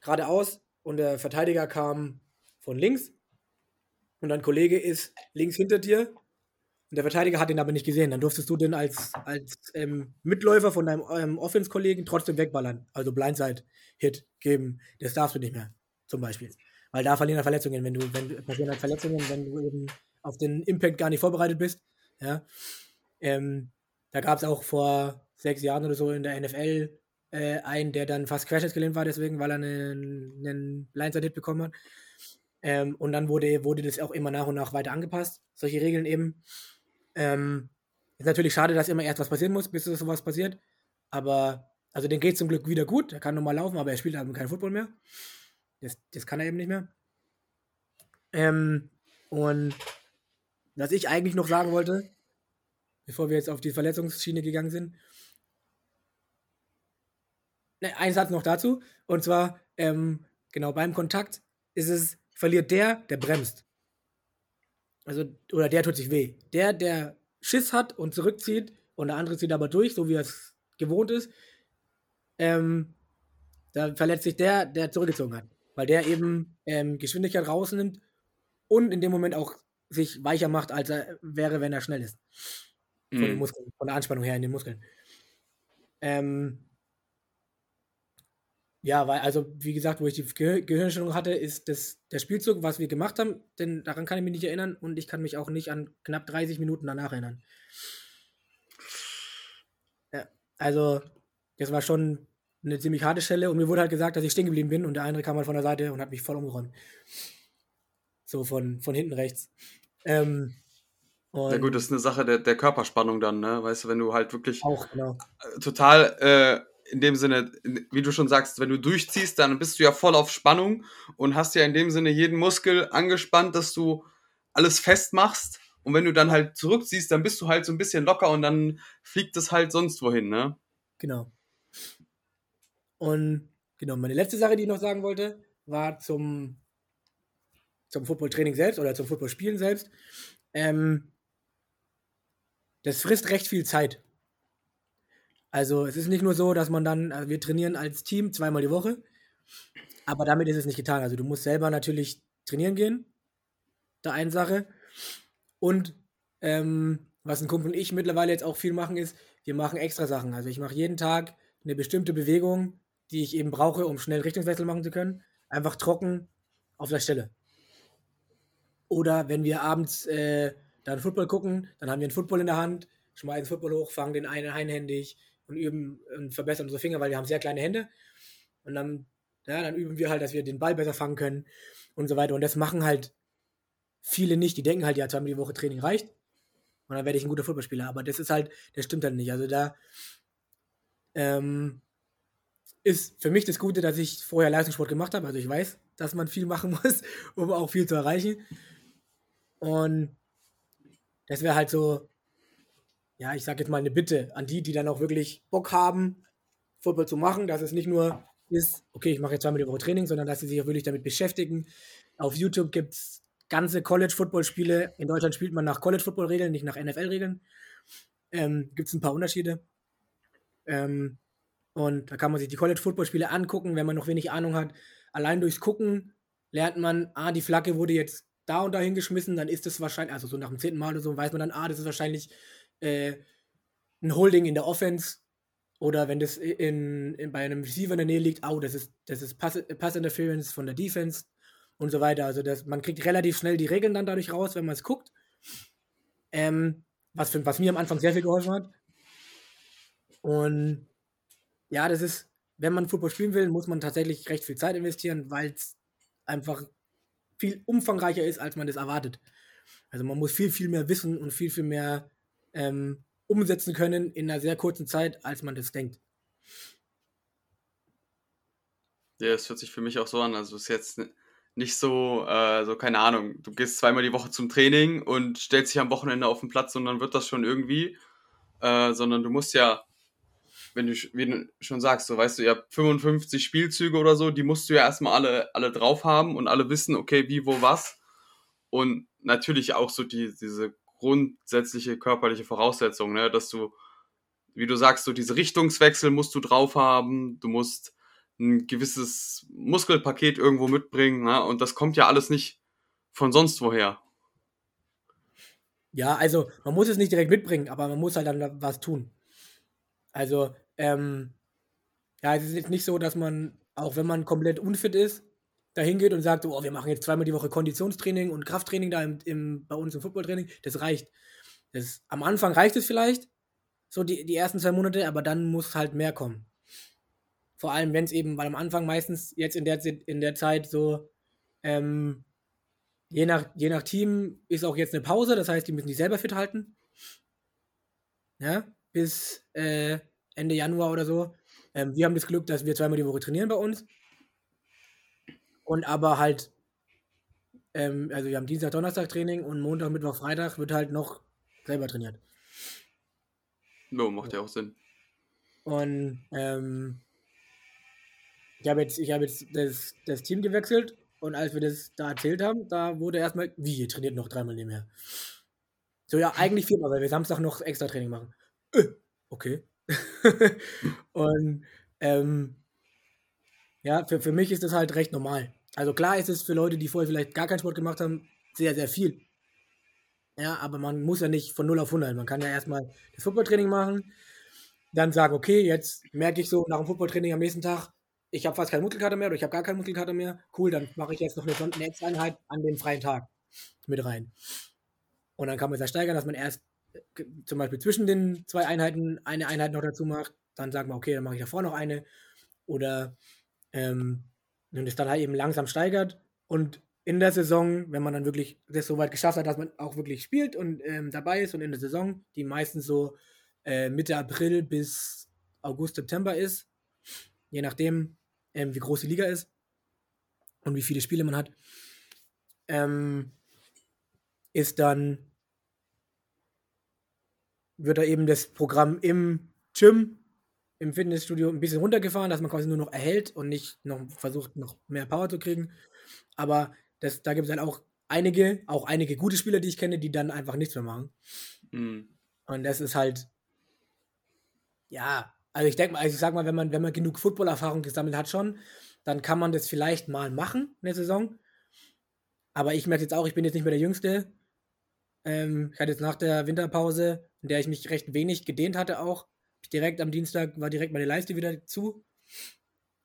geradeaus und der Verteidiger kam von links und dein Kollege ist links hinter dir und der Verteidiger hat ihn aber nicht gesehen. Dann durftest du den als, als ähm, Mitläufer von deinem ähm, Offense-Kollegen trotzdem wegballern, also Blindside-Hit geben. Das darfst du nicht mehr, zum Beispiel. Weil da verlieren Verletzungen, wenn du, wenn passieren halt Verletzungen, wenn du eben auf den Impact gar nicht vorbereitet bist. Ja. Ähm, da gab es auch vor sechs Jahren oder so in der NFL äh, einen, der dann fast querschnittsgelähmt war, deswegen, weil er einen, einen Blindside-Hit bekommen hat. Ähm, und dann wurde, wurde das auch immer nach und nach weiter angepasst, solche Regeln eben. Ähm, ist natürlich schade, dass immer erst was passieren muss, bis sowas passiert. Aber, also dem geht zum Glück wieder gut. Er kann normal laufen, aber er spielt halt kein Football mehr. Das, das kann er eben nicht mehr. Ähm, und was ich eigentlich noch sagen wollte, bevor wir jetzt auf die Verletzungsschiene gegangen sind, ne, ein Satz noch dazu. Und zwar, ähm, genau, beim Kontakt ist es, verliert der, der bremst. Also, oder der tut sich weh. Der, der Schiss hat und zurückzieht und der andere zieht aber durch, so wie er es gewohnt ist, ähm, da verletzt sich der, der zurückgezogen hat. Weil der eben ähm, Geschwindigkeit rausnimmt und in dem Moment auch sich weicher macht, als er wäre, wenn er schnell ist. Von den Mhm. Muskeln, von der Anspannung her in den Muskeln. Ähm, ja, weil, also, wie gesagt, wo ich die Ge Gehirnstellung hatte, ist das, der Spielzug, was wir gemacht haben, denn daran kann ich mich nicht erinnern und ich kann mich auch nicht an knapp 30 Minuten danach erinnern. Ja, also, das war schon eine ziemlich harte Stelle und mir wurde halt gesagt, dass ich stehen geblieben bin und der andere kam halt von der Seite und hat mich voll umgeräumt. So von, von hinten rechts. Ähm, und Ja gut, das ist eine Sache der, der Körperspannung dann, ne? Weißt du, wenn du halt wirklich auch, genau. total äh, in dem Sinne, in- wie du schon sagst, wenn du durchziehst, dann bist du ja voll auf Spannung und hast ja in dem Sinne jeden Muskel angespannt, dass du alles festmachst. Und wenn du dann halt zurückziehst, dann bist du halt so ein bisschen locker und dann fliegt es halt sonst wohin, ne? Genau. Und genau, meine letzte Sache, die ich noch sagen wollte, war zum, zum Footballtraining selbst oder zum Footballspielen selbst. Ähm, das frisst recht viel Zeit. Also es ist nicht nur so, dass man dann, also wir trainieren als Team zweimal die Woche, aber damit ist es nicht getan. Also du musst selber natürlich trainieren gehen, der eine Sache. Und ähm, was ein Kumpel und ich mittlerweile jetzt auch viel machen, ist, wir machen extra Sachen. Also ich mache jeden Tag eine bestimmte Bewegung, die ich eben brauche, um schnell Richtungswechsel machen zu können. Einfach trocken auf der Stelle. Oder wenn wir abends äh, dann Football gucken, dann haben wir einen Football in der Hand, schmeißen Football hoch, fangen den einen einhändig und üben und verbessern unsere Finger, weil wir haben sehr kleine Hände. Und dann, ja, dann üben wir halt, dass wir den Ball besser fangen können und so weiter. Und das machen halt viele nicht. Die denken halt, ja, zweimal die Woche Training reicht. Und dann werde ich ein guter Footballspieler. Aber das ist halt, das stimmt halt nicht. Also da ähm, ist für mich das Gute, dass ich vorher Leistungssport gemacht habe. Also ich weiß, dass man viel machen muss, um auch viel zu erreichen. Und das wäre halt so, ja, ich sag jetzt mal eine Bitte an die, die dann auch wirklich Bock haben, Football zu machen, dass es nicht nur ist, okay, ich mache jetzt zweimal die Woche Training, sondern dass sie sich auch wirklich damit beschäftigen. Auf YouTube gibt es ganze College-Football-Spiele, in Deutschland spielt man nach College-Football-Regeln, nicht nach NFL-Regeln. Ähm, Gibt es ein paar Unterschiede. Ähm, und da kann man sich die College-Football-Spiele angucken, wenn man noch wenig Ahnung hat. Allein durchs Gucken lernt man, ah, die Flagge wurde jetzt da und da hingeschmissen, dann ist es wahrscheinlich, also so nach dem zehnten Mal oder so, weiß man dann, ah, das ist wahrscheinlich äh, ein Holding in der Offense. Oder wenn das in, in, bei einem Receiver in der Nähe liegt, oh, das ist, das ist Pass, Pass Interference von der Defense und so weiter. Also das, man kriegt relativ schnell die Regeln dann dadurch raus, wenn man es guckt. Ähm, was, für, was mir am Anfang sehr viel geholfen hat. Und ja, das ist, wenn man Football spielen will, muss man tatsächlich recht viel Zeit investieren, weil es einfach viel umfangreicher ist, als man das erwartet. Also man muss viel, viel mehr wissen und viel, viel mehr ähm, umsetzen können in einer sehr kurzen Zeit, als man das denkt. Ja, es hört sich für mich auch so an. Also es ist jetzt nicht so, äh, so keine Ahnung, du gehst zweimal die Woche zum Training und stellst dich am Wochenende auf den Platz und dann wird das schon irgendwie, äh, sondern du musst ja, wenn du, wie du schon sagst, so weißt du, ihr habt 55 Spielzüge oder so, die musst du ja erstmal alle, alle drauf haben und alle wissen, okay, wie, wo, was. Und natürlich auch so die, diese grundsätzliche körperliche Voraussetzung, ne, dass du, wie du sagst, so diese Richtungswechsel musst du drauf haben, du musst ein gewisses Muskelpaket irgendwo mitbringen. Ne? Und das kommt ja alles nicht von sonst woher. Ja, also man muss es nicht direkt mitbringen, aber man muss halt dann was tun. Also, ähm, ja, es ist jetzt nicht so, dass man, auch wenn man komplett unfit ist, dahin geht und sagt, oh, wir machen jetzt zweimal die Woche Konditionstraining und Krafttraining da im, im, bei uns im Footballtraining. Das reicht. Das, am Anfang reicht es vielleicht, so die, die ersten zwei Monate, aber dann muss halt mehr kommen. Vor allem, wenn es eben, weil am Anfang meistens jetzt in der, in der Zeit so, ähm, je, nach, je nach Team ist auch jetzt eine Pause, das heißt, die müssen sich selber fit halten. Ja, bis äh, Ende Januar oder so. Ähm, wir haben das Glück, dass wir zweimal die Woche trainieren bei uns. Und aber halt, ähm, also wir haben Dienstag, Donnerstag Training und Montag, Mittwoch, Freitag wird halt noch selber trainiert. No, macht ja auch Sinn. Und ähm, ich habe jetzt, ich hab jetzt das, das Team gewechselt und als wir das da erzählt haben, da wurde erstmal, wie, ihr trainiert noch dreimal nebenher. So, ja, eigentlich viermal, weil wir Samstag noch extra Training machen. Äh, okay. und ähm, ja, für, für mich ist das halt recht normal. Also klar ist es für Leute, die vorher vielleicht gar keinen Sport gemacht haben, sehr, sehr viel. Ja, aber man muss ja nicht von 0 auf 100. Man kann ja erstmal das Footballtraining machen, dann sagen, okay, jetzt merke ich so nach dem Footballtraining am nächsten Tag, ich habe fast keine Muskelkater mehr oder ich habe gar keine Muskelkater mehr. Cool, dann mache ich jetzt noch eine, eine extra Einheit an dem freien Tag mit rein. Und dann kann man es ja steigern, dass man erst äh, zum Beispiel zwischen den zwei Einheiten eine Einheit noch dazu macht. Dann sagt man, okay, dann mache ich davor noch eine. Oder ähm, und es dann halt eben langsam steigert. Und in der Saison, wenn man dann wirklich das so weit geschafft hat, dass man auch wirklich spielt und ähm, dabei ist und in der Saison, die meistens so äh, Mitte April bis August, September ist, je nachdem, ähm, wie groß die Liga ist und wie viele Spiele man hat, ähm, ist dann, wird da eben das Programm im Gym, im Fitnessstudio ein bisschen runtergefahren, dass man quasi nur noch erhält und nicht noch versucht, noch mehr Power zu kriegen. Aber das, da gibt es halt auch einige, auch einige gute Spieler, die ich kenne, die dann einfach nichts mehr machen. Mhm. Und das ist halt, ja, also ich denke mal, also ich sag mal, wenn man, wenn man genug Footballerfahrung gesammelt hat schon, dann kann man das vielleicht mal machen in der Saison. Aber ich merke jetzt auch, ich bin jetzt nicht mehr der Jüngste. Ähm, ich hatte jetzt nach der Winterpause, in der ich mich recht wenig gedehnt hatte, auch direkt am Dienstag war direkt meine Leiste wieder zu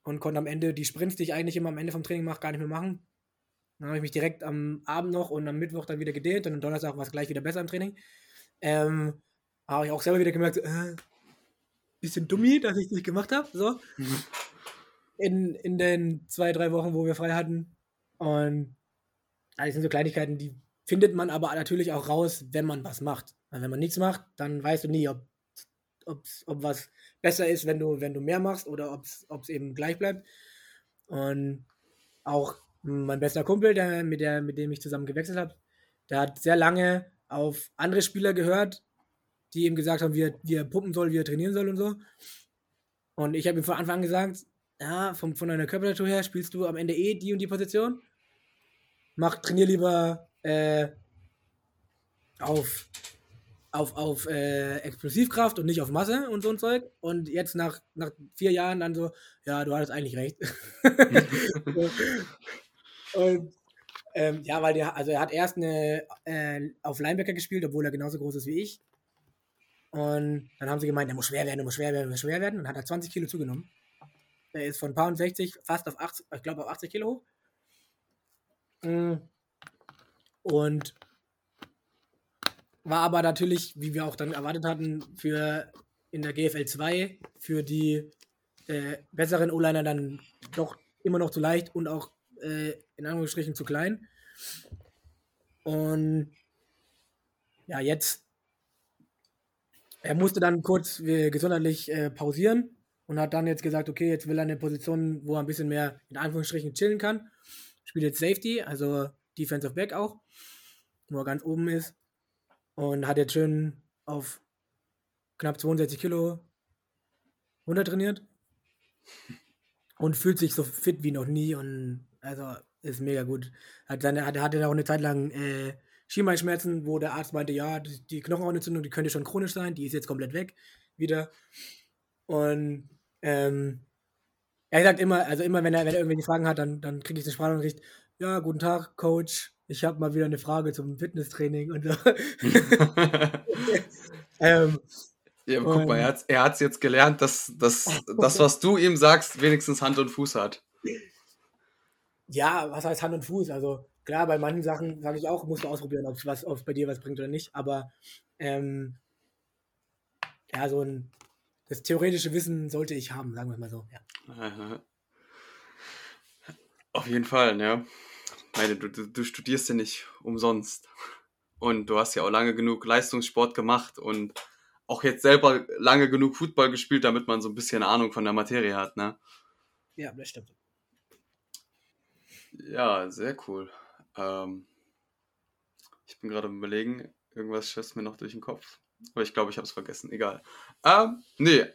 und konnte am Ende die Sprints, die ich eigentlich immer am Ende vom Training mache, gar nicht mehr machen. Dann habe ich mich direkt am Abend noch und am Mittwoch dann wieder gedehnt und am Donnerstag war es gleich wieder besser im Training. Ähm, habe ich auch selber wieder gemerkt, äh, bisschen dummi, dass ich es nicht gemacht habe. So. Mhm. In, in den zwei, drei Wochen, wo wir frei hatten. Und das sind so Kleinigkeiten, die findet man aber natürlich auch raus, wenn man was macht. Weil wenn man nichts macht, dann weißt du nie, ob, ob was besser ist, wenn du, wenn du mehr machst oder ob es eben gleich bleibt. Und auch mein bester Kumpel, der, mit, der, mit dem ich zusammen gewechselt habe, der hat sehr lange auf andere Spieler gehört, die ihm gesagt haben, wie er, wie er pumpen soll, wie er trainieren soll und so. Und ich habe ihm von Anfang an gesagt, ja, vom, von deiner Körpernatur her spielst du am Ende eh die und die Position. Mach, trainier lieber äh, auf, auf, auf äh, Explosivkraft und nicht auf Masse und so ein Zeug. Und jetzt nach, nach vier Jahren dann so, ja, du hattest eigentlich recht. und ähm, ja, weil der, also er hat erst eine, äh, auf Linebacker gespielt, obwohl er genauso groß ist wie ich. Und dann haben sie gemeint, er muss schwer werden, er muss schwer werden, er muss schwer werden. Und dann hat er 20 Kilo zugenommen. Er ist von paar und 60 fast auf 80, ich glaube auf 80 Kilo hoch. Mm. Und war aber natürlich, wie wir auch dann erwartet hatten, für in der GFL 2 für die äh, besseren O-Liner dann doch immer noch zu leicht und auch äh, in Anführungsstrichen zu klein. Und ja, jetzt, er musste dann kurz äh, gesundheitlich äh, pausieren und hat dann jetzt gesagt, okay, jetzt will er eine Position, wo er ein bisschen mehr in Anführungsstrichen chillen kann. Spielt jetzt Safety, also Defensive Back auch, wo er ganz oben ist. Und hat jetzt schön auf knapp 62 Kilo runter trainiert. Und fühlt sich so fit wie noch nie und also ist mega gut. Hat seine, hat, hatte auch eine Zeit lang äh, Schienbeinschmerzen, wo der Arzt meinte, ja, die, die Knochenhautentzündung, die könnte schon chronisch sein, die ist jetzt komplett weg wieder. Und ähm, er sagt immer, also immer, wenn er, wenn er irgendwelche Fragen hat, dann, dann kriege ich eine Sprachnachricht, ja, guten Tag, Coach, ich habe mal wieder eine Frage zum Fitnesstraining und so. ähm, ja, aber guck mal, er hat hat's jetzt gelernt, dass, dass das, was du ihm sagst, wenigstens Hand und Fuß hat. Ja, was heißt Hand und Fuß? Also klar, bei manchen Sachen sage ich auch, musst du ausprobieren, ob es bei dir was bringt oder nicht. Aber ähm, ja, so ein das theoretische Wissen sollte ich haben, sagen wir mal so. Ja. Auf jeden Fall, ja. Meine, du, du, du studierst ja nicht umsonst. Und du hast ja auch lange genug Leistungssport gemacht und auch jetzt selber lange genug Football gespielt, damit man so ein bisschen Ahnung von der Materie hat, ne? Ja, das stimmt. Ja, sehr cool. Ähm, ich bin gerade am überlegen, irgendwas schießt mir noch durch den Kopf. Aber ich glaube, ich habe es vergessen. Egal. Ähm, nee.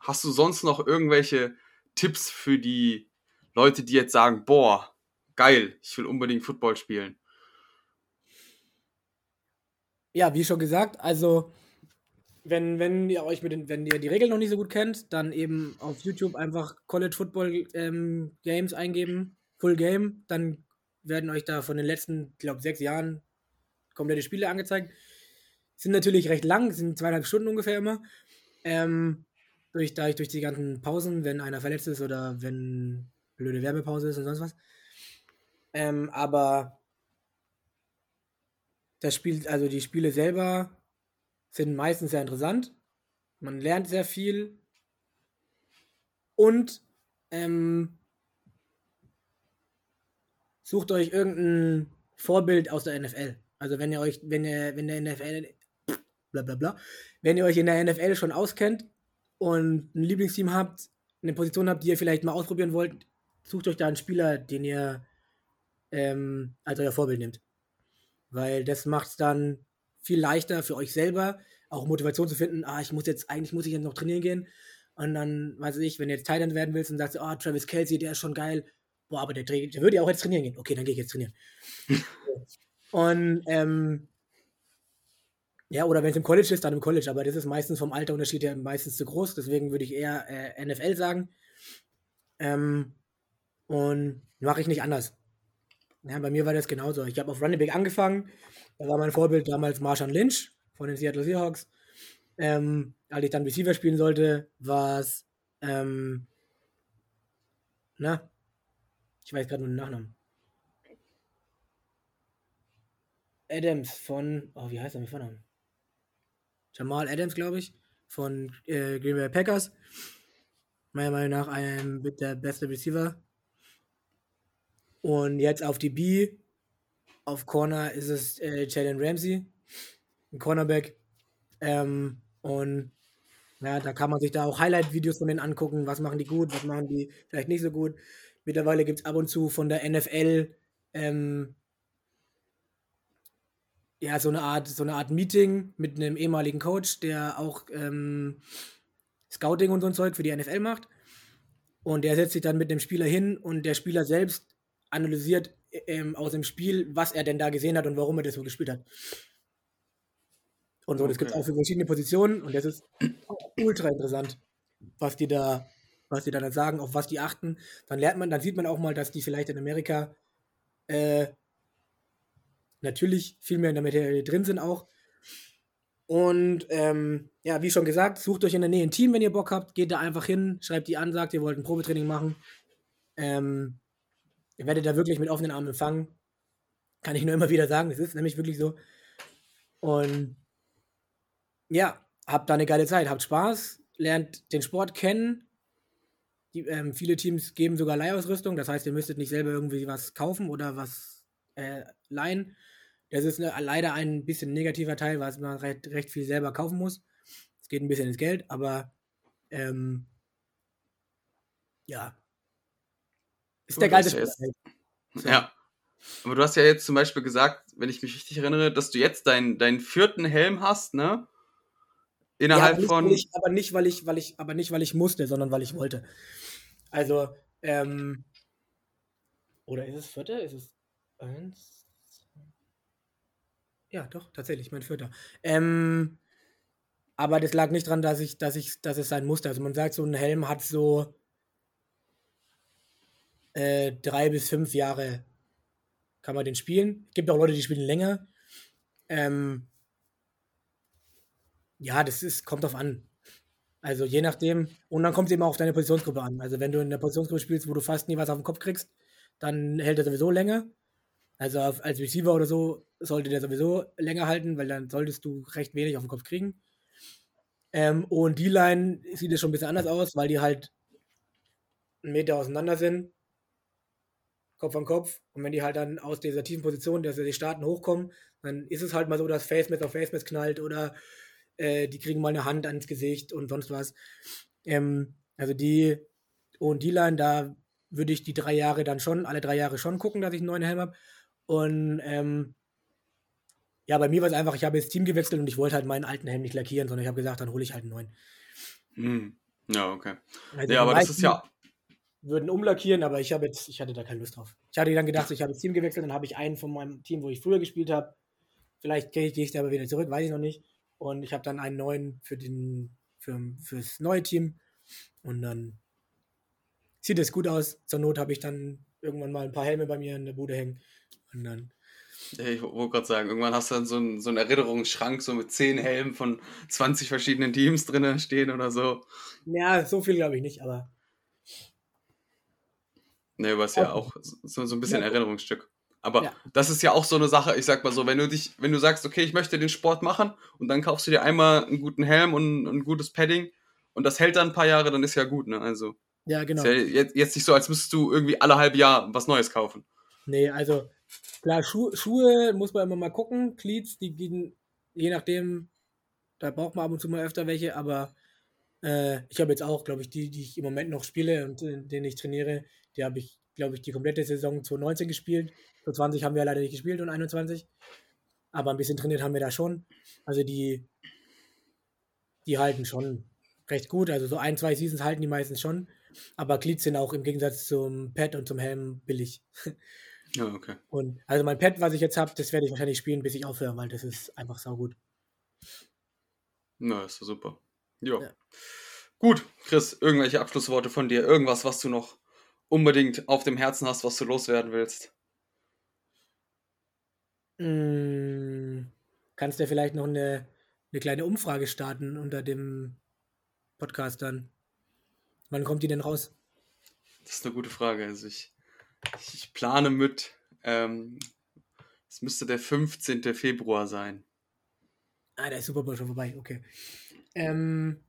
Hast du sonst noch irgendwelche Tipps für die Leute, die jetzt sagen, boah, geil, ich will unbedingt Football spielen? Ja, wie schon gesagt, also wenn, wenn ihr euch mit den, wenn ihr die Regeln noch nicht so gut kennt, dann eben auf YouTube einfach College Football ähm, Games eingeben, Full Game, dann werden euch da von den letzten, ich glaube, sechs Jahren komplette Spiele angezeigt. Sind natürlich recht lang, sind zweieinhalb Stunden ungefähr immer. Ähm, durch, dadurch durch die ganzen Pausen, wenn einer verletzt ist oder wenn blöde Werbepause ist und sonst was. Ähm, aber das Spiel, also die Spiele selber sind meistens sehr interessant. Man lernt sehr viel. Und ähm, sucht euch irgendein Vorbild aus der NFL. Also wenn ihr euch, wenn ihr, wenn der NFL, bla bla bla, wenn ihr euch in der NFL schon auskennt und ein Lieblingsteam habt, eine Position habt, die ihr vielleicht mal ausprobieren wollt, sucht euch da einen Spieler, den ihr ähm, als euer Vorbild nehmt. Weil das macht es dann viel leichter für euch selber, auch Motivation zu finden, ah, ich muss jetzt, eigentlich muss ich jetzt noch trainieren gehen. Und dann, weiß ich, wenn du jetzt Thailand werden willst und sagst, ah, oh, Travis Kelsey, der ist schon geil, boah, aber der, der würde ja auch jetzt trainieren gehen. Okay, dann gehe ich jetzt trainieren. und ähm, ja, oder wenn es im College ist, dann im College, aber das ist meistens vom Alterunterschied her meistens zu groß, deswegen würde ich eher äh, NFL sagen. Ähm, und mache ich nicht anders. Ja, bei mir war das genauso. Ich habe auf Running Back angefangen. Da war mein Vorbild damals Marshawn Lynch von den Seattle Seahawks. Ähm, als ich dann Receiver spielen sollte, war es ähm, na, ich weiß gerade nur den Nachnamen. Adams von, oh, wie heißt er mit Vornamen? Jamal Adams, glaube ich, von äh, Green Bay Packers. Meiner Meinung nach ein der beste Receiver. Und jetzt auf die B, auf Corner ist es äh, Jalen Ramsey, ein Cornerback. Ähm, und ja, da kann man sich da auch Highlight-Videos von denen angucken, was machen die gut, was machen die vielleicht nicht so gut. Mittlerweile gibt es ab und zu von der NFL ähm, ja, so eine Art, so eine Art Meeting mit einem ehemaligen Coach, der auch ähm, Scouting und so ein Zeug für die NFL macht. Und der setzt sich dann mit dem Spieler hin und der Spieler selbst analysiert ähm, aus dem Spiel, was er denn da gesehen hat und warum er das so gespielt hat. Und so, das gibt es Okay. auch für verschiedene Positionen und das ist ultra interessant, was die da, was die da dann sagen, auf was die achten. Dann lernt man, dann sieht man auch mal, dass die vielleicht in Amerika äh, natürlich viel mehr in der Materie drin sind auch. Und ähm, ja, wie schon gesagt, sucht euch in der Nähe ein Team, wenn ihr Bock habt. Geht da einfach hin, schreibt die an, sagt, ihr wollt ein Probetraining machen. Ähm, ihr werdet da wirklich mit offenen Armen empfangen. Kann ich nur immer wieder sagen. Es ist nämlich wirklich so. Und ja, habt da eine geile Zeit, habt Spaß, lernt den Sport kennen. Die, ähm, viele Teams geben sogar Leihausrüstung, das heißt, ihr müsstet nicht selber irgendwie was kaufen oder was äh, leihen. Das ist ne, leider ein bisschen negativer Teil, weil man recht, recht viel selber kaufen muss. Es geht ein bisschen ins Geld, aber ähm, ja. Ist der geilste ist ja Ja. Aber du hast ja jetzt zum Beispiel gesagt, wenn ich mich richtig erinnere, dass du jetzt deinen deinen vierten Helm hast, ne? Ja, Innerhalb nicht, von. ich, aber nicht, weil ich, weil ich, aber nicht, weil ich musste, sondern weil ich wollte. Also, ähm, oder ist es vierter? Ist es eins? Ja, doch, tatsächlich, mein vierter. Ähm, aber das lag nicht dran, dass ich, dass ich, dass es sein musste. Also man sagt, so ein Helm hat so äh, drei bis fünf Jahre kann man den spielen. Gibt auch Leute, die spielen länger. Ähm, ja, das ist, kommt drauf an. Also je nachdem, und dann kommt es eben auch auf deine Positionsgruppe an. Also wenn du in der Positionsgruppe spielst, wo du fast nie was auf den Kopf kriegst, dann hält er sowieso länger. Also auf, als Receiver oder so sollte der sowieso länger halten, weil dann solltest du recht wenig auf den Kopf kriegen. Ähm, und die Line sieht es schon ein bisschen anders aus, weil die halt einen Meter auseinander sind. Kopf an Kopf. Und wenn die halt dann aus dieser tiefen Position, dass sie starten, hochkommen, dann ist es halt mal so, dass Facemess auf Facemess knallt oder äh, die kriegen mal eine Hand ans Gesicht und sonst was. Ähm, also die und die Line, da würde ich die drei Jahre dann schon, alle drei Jahre schon gucken, dass ich einen neuen Helm habe. Und ähm, ja, bei mir war es einfach, ich habe jetzt Team gewechselt und ich wollte halt meinen alten Helm nicht lackieren, sondern ich habe gesagt, dann hole ich halt einen neuen. Hm. Ja, okay. Also Ja, aber das ist ja. Würden umlackieren, aber ich habe jetzt, ich hatte da keine Lust drauf. Ich hatte dann gedacht, ich habe das Team gewechselt, dann habe ich einen von meinem Team, wo ich früher gespielt habe. Vielleicht gehe ich, gehe ich da aber wieder zurück, weiß ich noch nicht. Und ich habe dann einen neuen für den, für, fürs neue Team. Und dann sieht es gut aus. Zur Not habe ich dann irgendwann mal ein paar Helme bei mir in der Bude hängen. Und dann, Ich wollte gerade sagen, irgendwann hast du dann so einen, so einen Erinnerungsschrank so mit zehn Helmen von 20 verschiedenen Teams drin stehen oder so. ja, so viel glaube ich nicht, aber Ne, ist ja auch so, so ein bisschen Ja. Erinnerungsstück. Aber Ja. das ist ja auch so eine Sache, ich sag mal so, wenn du dich, wenn du sagst, okay, ich möchte den Sport machen und dann kaufst du dir einmal einen guten Helm und ein gutes Padding und das hält dann ein paar Jahre, dann ist ja gut, ne? Also ja, genau. ja jetzt, jetzt nicht so, als müsstest du irgendwie alle halbe Jahr was Neues kaufen. Nee, also klar, Schu Schuhe muss man immer mal gucken. Cleats, die gehen, je nachdem, da braucht man ab und zu mal öfter welche, aber äh, ich habe jetzt auch, glaube ich, die, die ich im Moment noch spiele und in denen ich trainiere, die habe ich, glaube ich, die komplette Saison 2019 gespielt. 2020 haben wir leider nicht gespielt und 21. Aber ein bisschen trainiert haben wir da schon. Also die, die halten schon recht gut. Also so ein, zwei Seasons halten die meistens schon. Aber Cleats sind auch im Gegensatz zum Pad und zum Helm billig. Ja, okay. Und also mein Pad, was ich jetzt habe, das werde ich wahrscheinlich spielen, bis ich aufhöre, weil das ist einfach saugut. Na, ist doch super. Jo. Ja. Gut, Chris, irgendwelche Abschlussworte von dir? Irgendwas, was du noch unbedingt auf dem Herzen hast, was du loswerden willst? Mm, kannst du vielleicht noch eine, eine kleine Umfrage starten unter dem Podcast dann? Wann kommt die denn raus? Das ist eine gute Frage. Also ich, ich plane mit, ähm, es müsste der 15. Februar sein. Ah, der ist Super Bowl schon vorbei, okay. Ähm,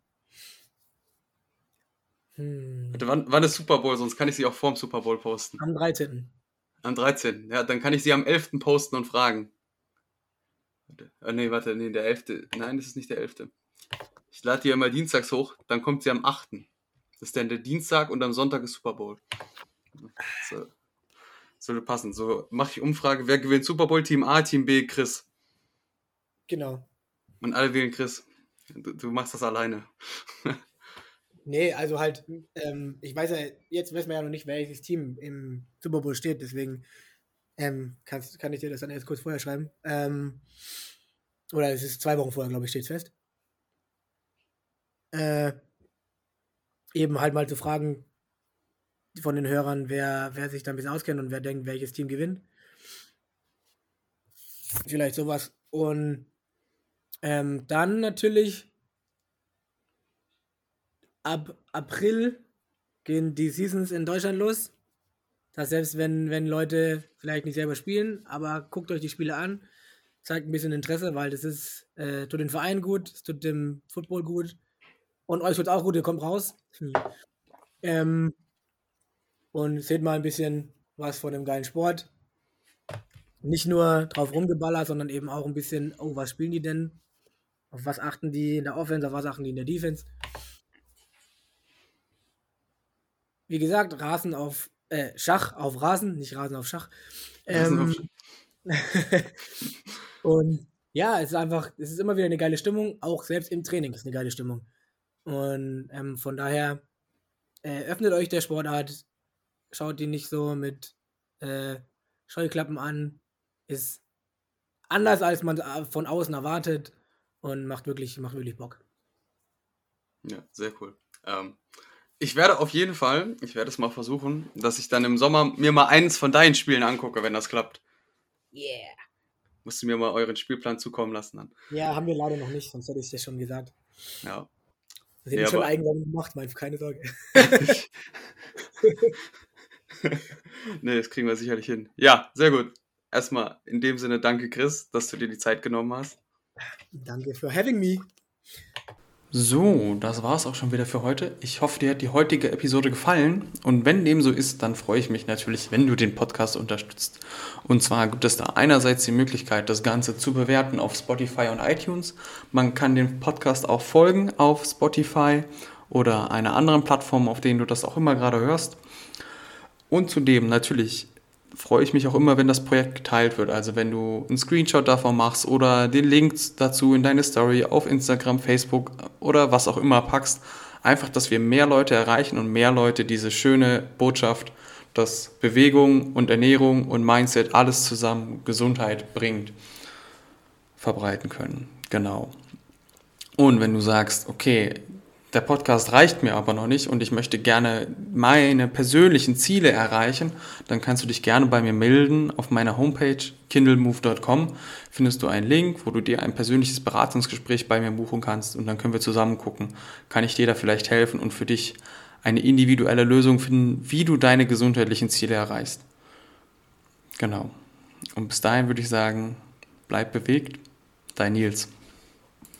hm, Warte, wann, wann ist Super Bowl? Sonst kann ich sie auch vorm Super Bowl posten. am 13. Am 13. Ja, dann kann ich sie am 11. posten und fragen. Warte. Ah, nee, warte, nee, der 11. Nein, das ist nicht der 11. Ich lade die ja immer dienstags hoch, dann kommt sie am 8. Das ist dann der Dienstag und am Sonntag ist Super Bowl. So. Sollte passen. So mache ich Umfrage, wer gewinnt Super Bowl? Team A, Team B, Chris. Genau. Und alle wählen Chris. Du, du machst das alleine. Nee, also halt, ähm, ich weiß ja, jetzt weiß man ja noch nicht, welches Team im Super Bowl steht, deswegen Ähm, kannst, kann ich dir das dann erst kurz vorher schreiben? Ähm, oder es ist zwei Wochen vorher, glaube ich, steht fest. Äh, eben halt mal zu fragen von den Hörern, wer, wer sich da ein bisschen auskennt und wer denkt, welches Team gewinnt. Vielleicht sowas. Und ähm, dann natürlich ab April gehen die Seasons in Deutschland los. Das selbst wenn, wenn Leute vielleicht nicht selber spielen, aber guckt euch die Spiele an, zeigt ein bisschen Interesse, weil das ist, äh, tut den Verein gut, es tut dem Football gut und euch tut auch gut, ihr kommt raus. Hm. Ähm, und seht mal ein bisschen was von dem geilen Sport. Nicht nur drauf rumgeballert, sondern eben auch ein bisschen, oh, was spielen die denn? Auf was achten die in der Offense, auf was achten die in der Defense? Wie gesagt, Rasen auf äh, Schach auf Rasen, nicht Rasen auf Schach. Ähm, und ja, es ist einfach, es ist immer wieder eine geile Stimmung, auch selbst im Training ist eine geile Stimmung. Und ähm, von daher äh, öffnet euch der Sportart, schaut die nicht so mit äh, Scheuklappen an, ist anders als man äh, von außen erwartet und macht wirklich, macht wirklich Bock. Ja, sehr cool. Ähm, ich werde auf jeden Fall, ich werde es mal versuchen, dass ich dann im Sommer mir mal eins von deinen Spielen angucke, wenn das klappt. Yeah. Musst du mir mal euren Spielplan zukommen lassen dann. Ja, haben wir leider noch nicht, sonst hätte ich es dir schon gesagt. Ja. Das hätte Ja, ich schon eigensamt gemacht, mein, keine Sorge. nee, das kriegen wir sicherlich hin. Ja, sehr gut. Erstmal in dem Sinne danke, Chris, dass du dir die Zeit genommen hast. Danke für having me. So, das war's auch schon wieder für heute. Ich hoffe, dir hat die heutige Episode gefallen. Und wenn dem so ist, dann freue ich mich natürlich, wenn du den Podcast unterstützt. Und zwar gibt es da einerseits die Möglichkeit, das Ganze zu bewerten auf Spotify und iTunes. Man kann dem Podcast auch folgen auf Spotify oder einer anderen Plattform, auf denen du das auch immer gerade hörst. Und zudem natürlich freue ich mich auch immer, wenn das Projekt geteilt wird. Also wenn du einen Screenshot davon machst oder den Link dazu in deine Story auf Instagram, Facebook oder was auch immer packst. Einfach, dass wir mehr Leute erreichen und mehr Leute diese schöne Botschaft, dass Bewegung und Ernährung und Mindset alles zusammen Gesundheit bringt, verbreiten können. Genau. Und wenn du sagst, okay, der Podcast reicht mir aber noch nicht und ich möchte gerne meine persönlichen Ziele erreichen, dann kannst du dich gerne bei mir melden. Auf meiner Homepage kindlemove.com findest du einen Link, wo du dir ein persönliches Beratungsgespräch bei mir buchen kannst und dann können wir zusammen gucken, kann ich dir da vielleicht helfen und für dich eine individuelle Lösung finden, wie du deine gesundheitlichen Ziele erreichst. Genau. Und bis dahin würde ich sagen, bleib bewegt, dein Nils.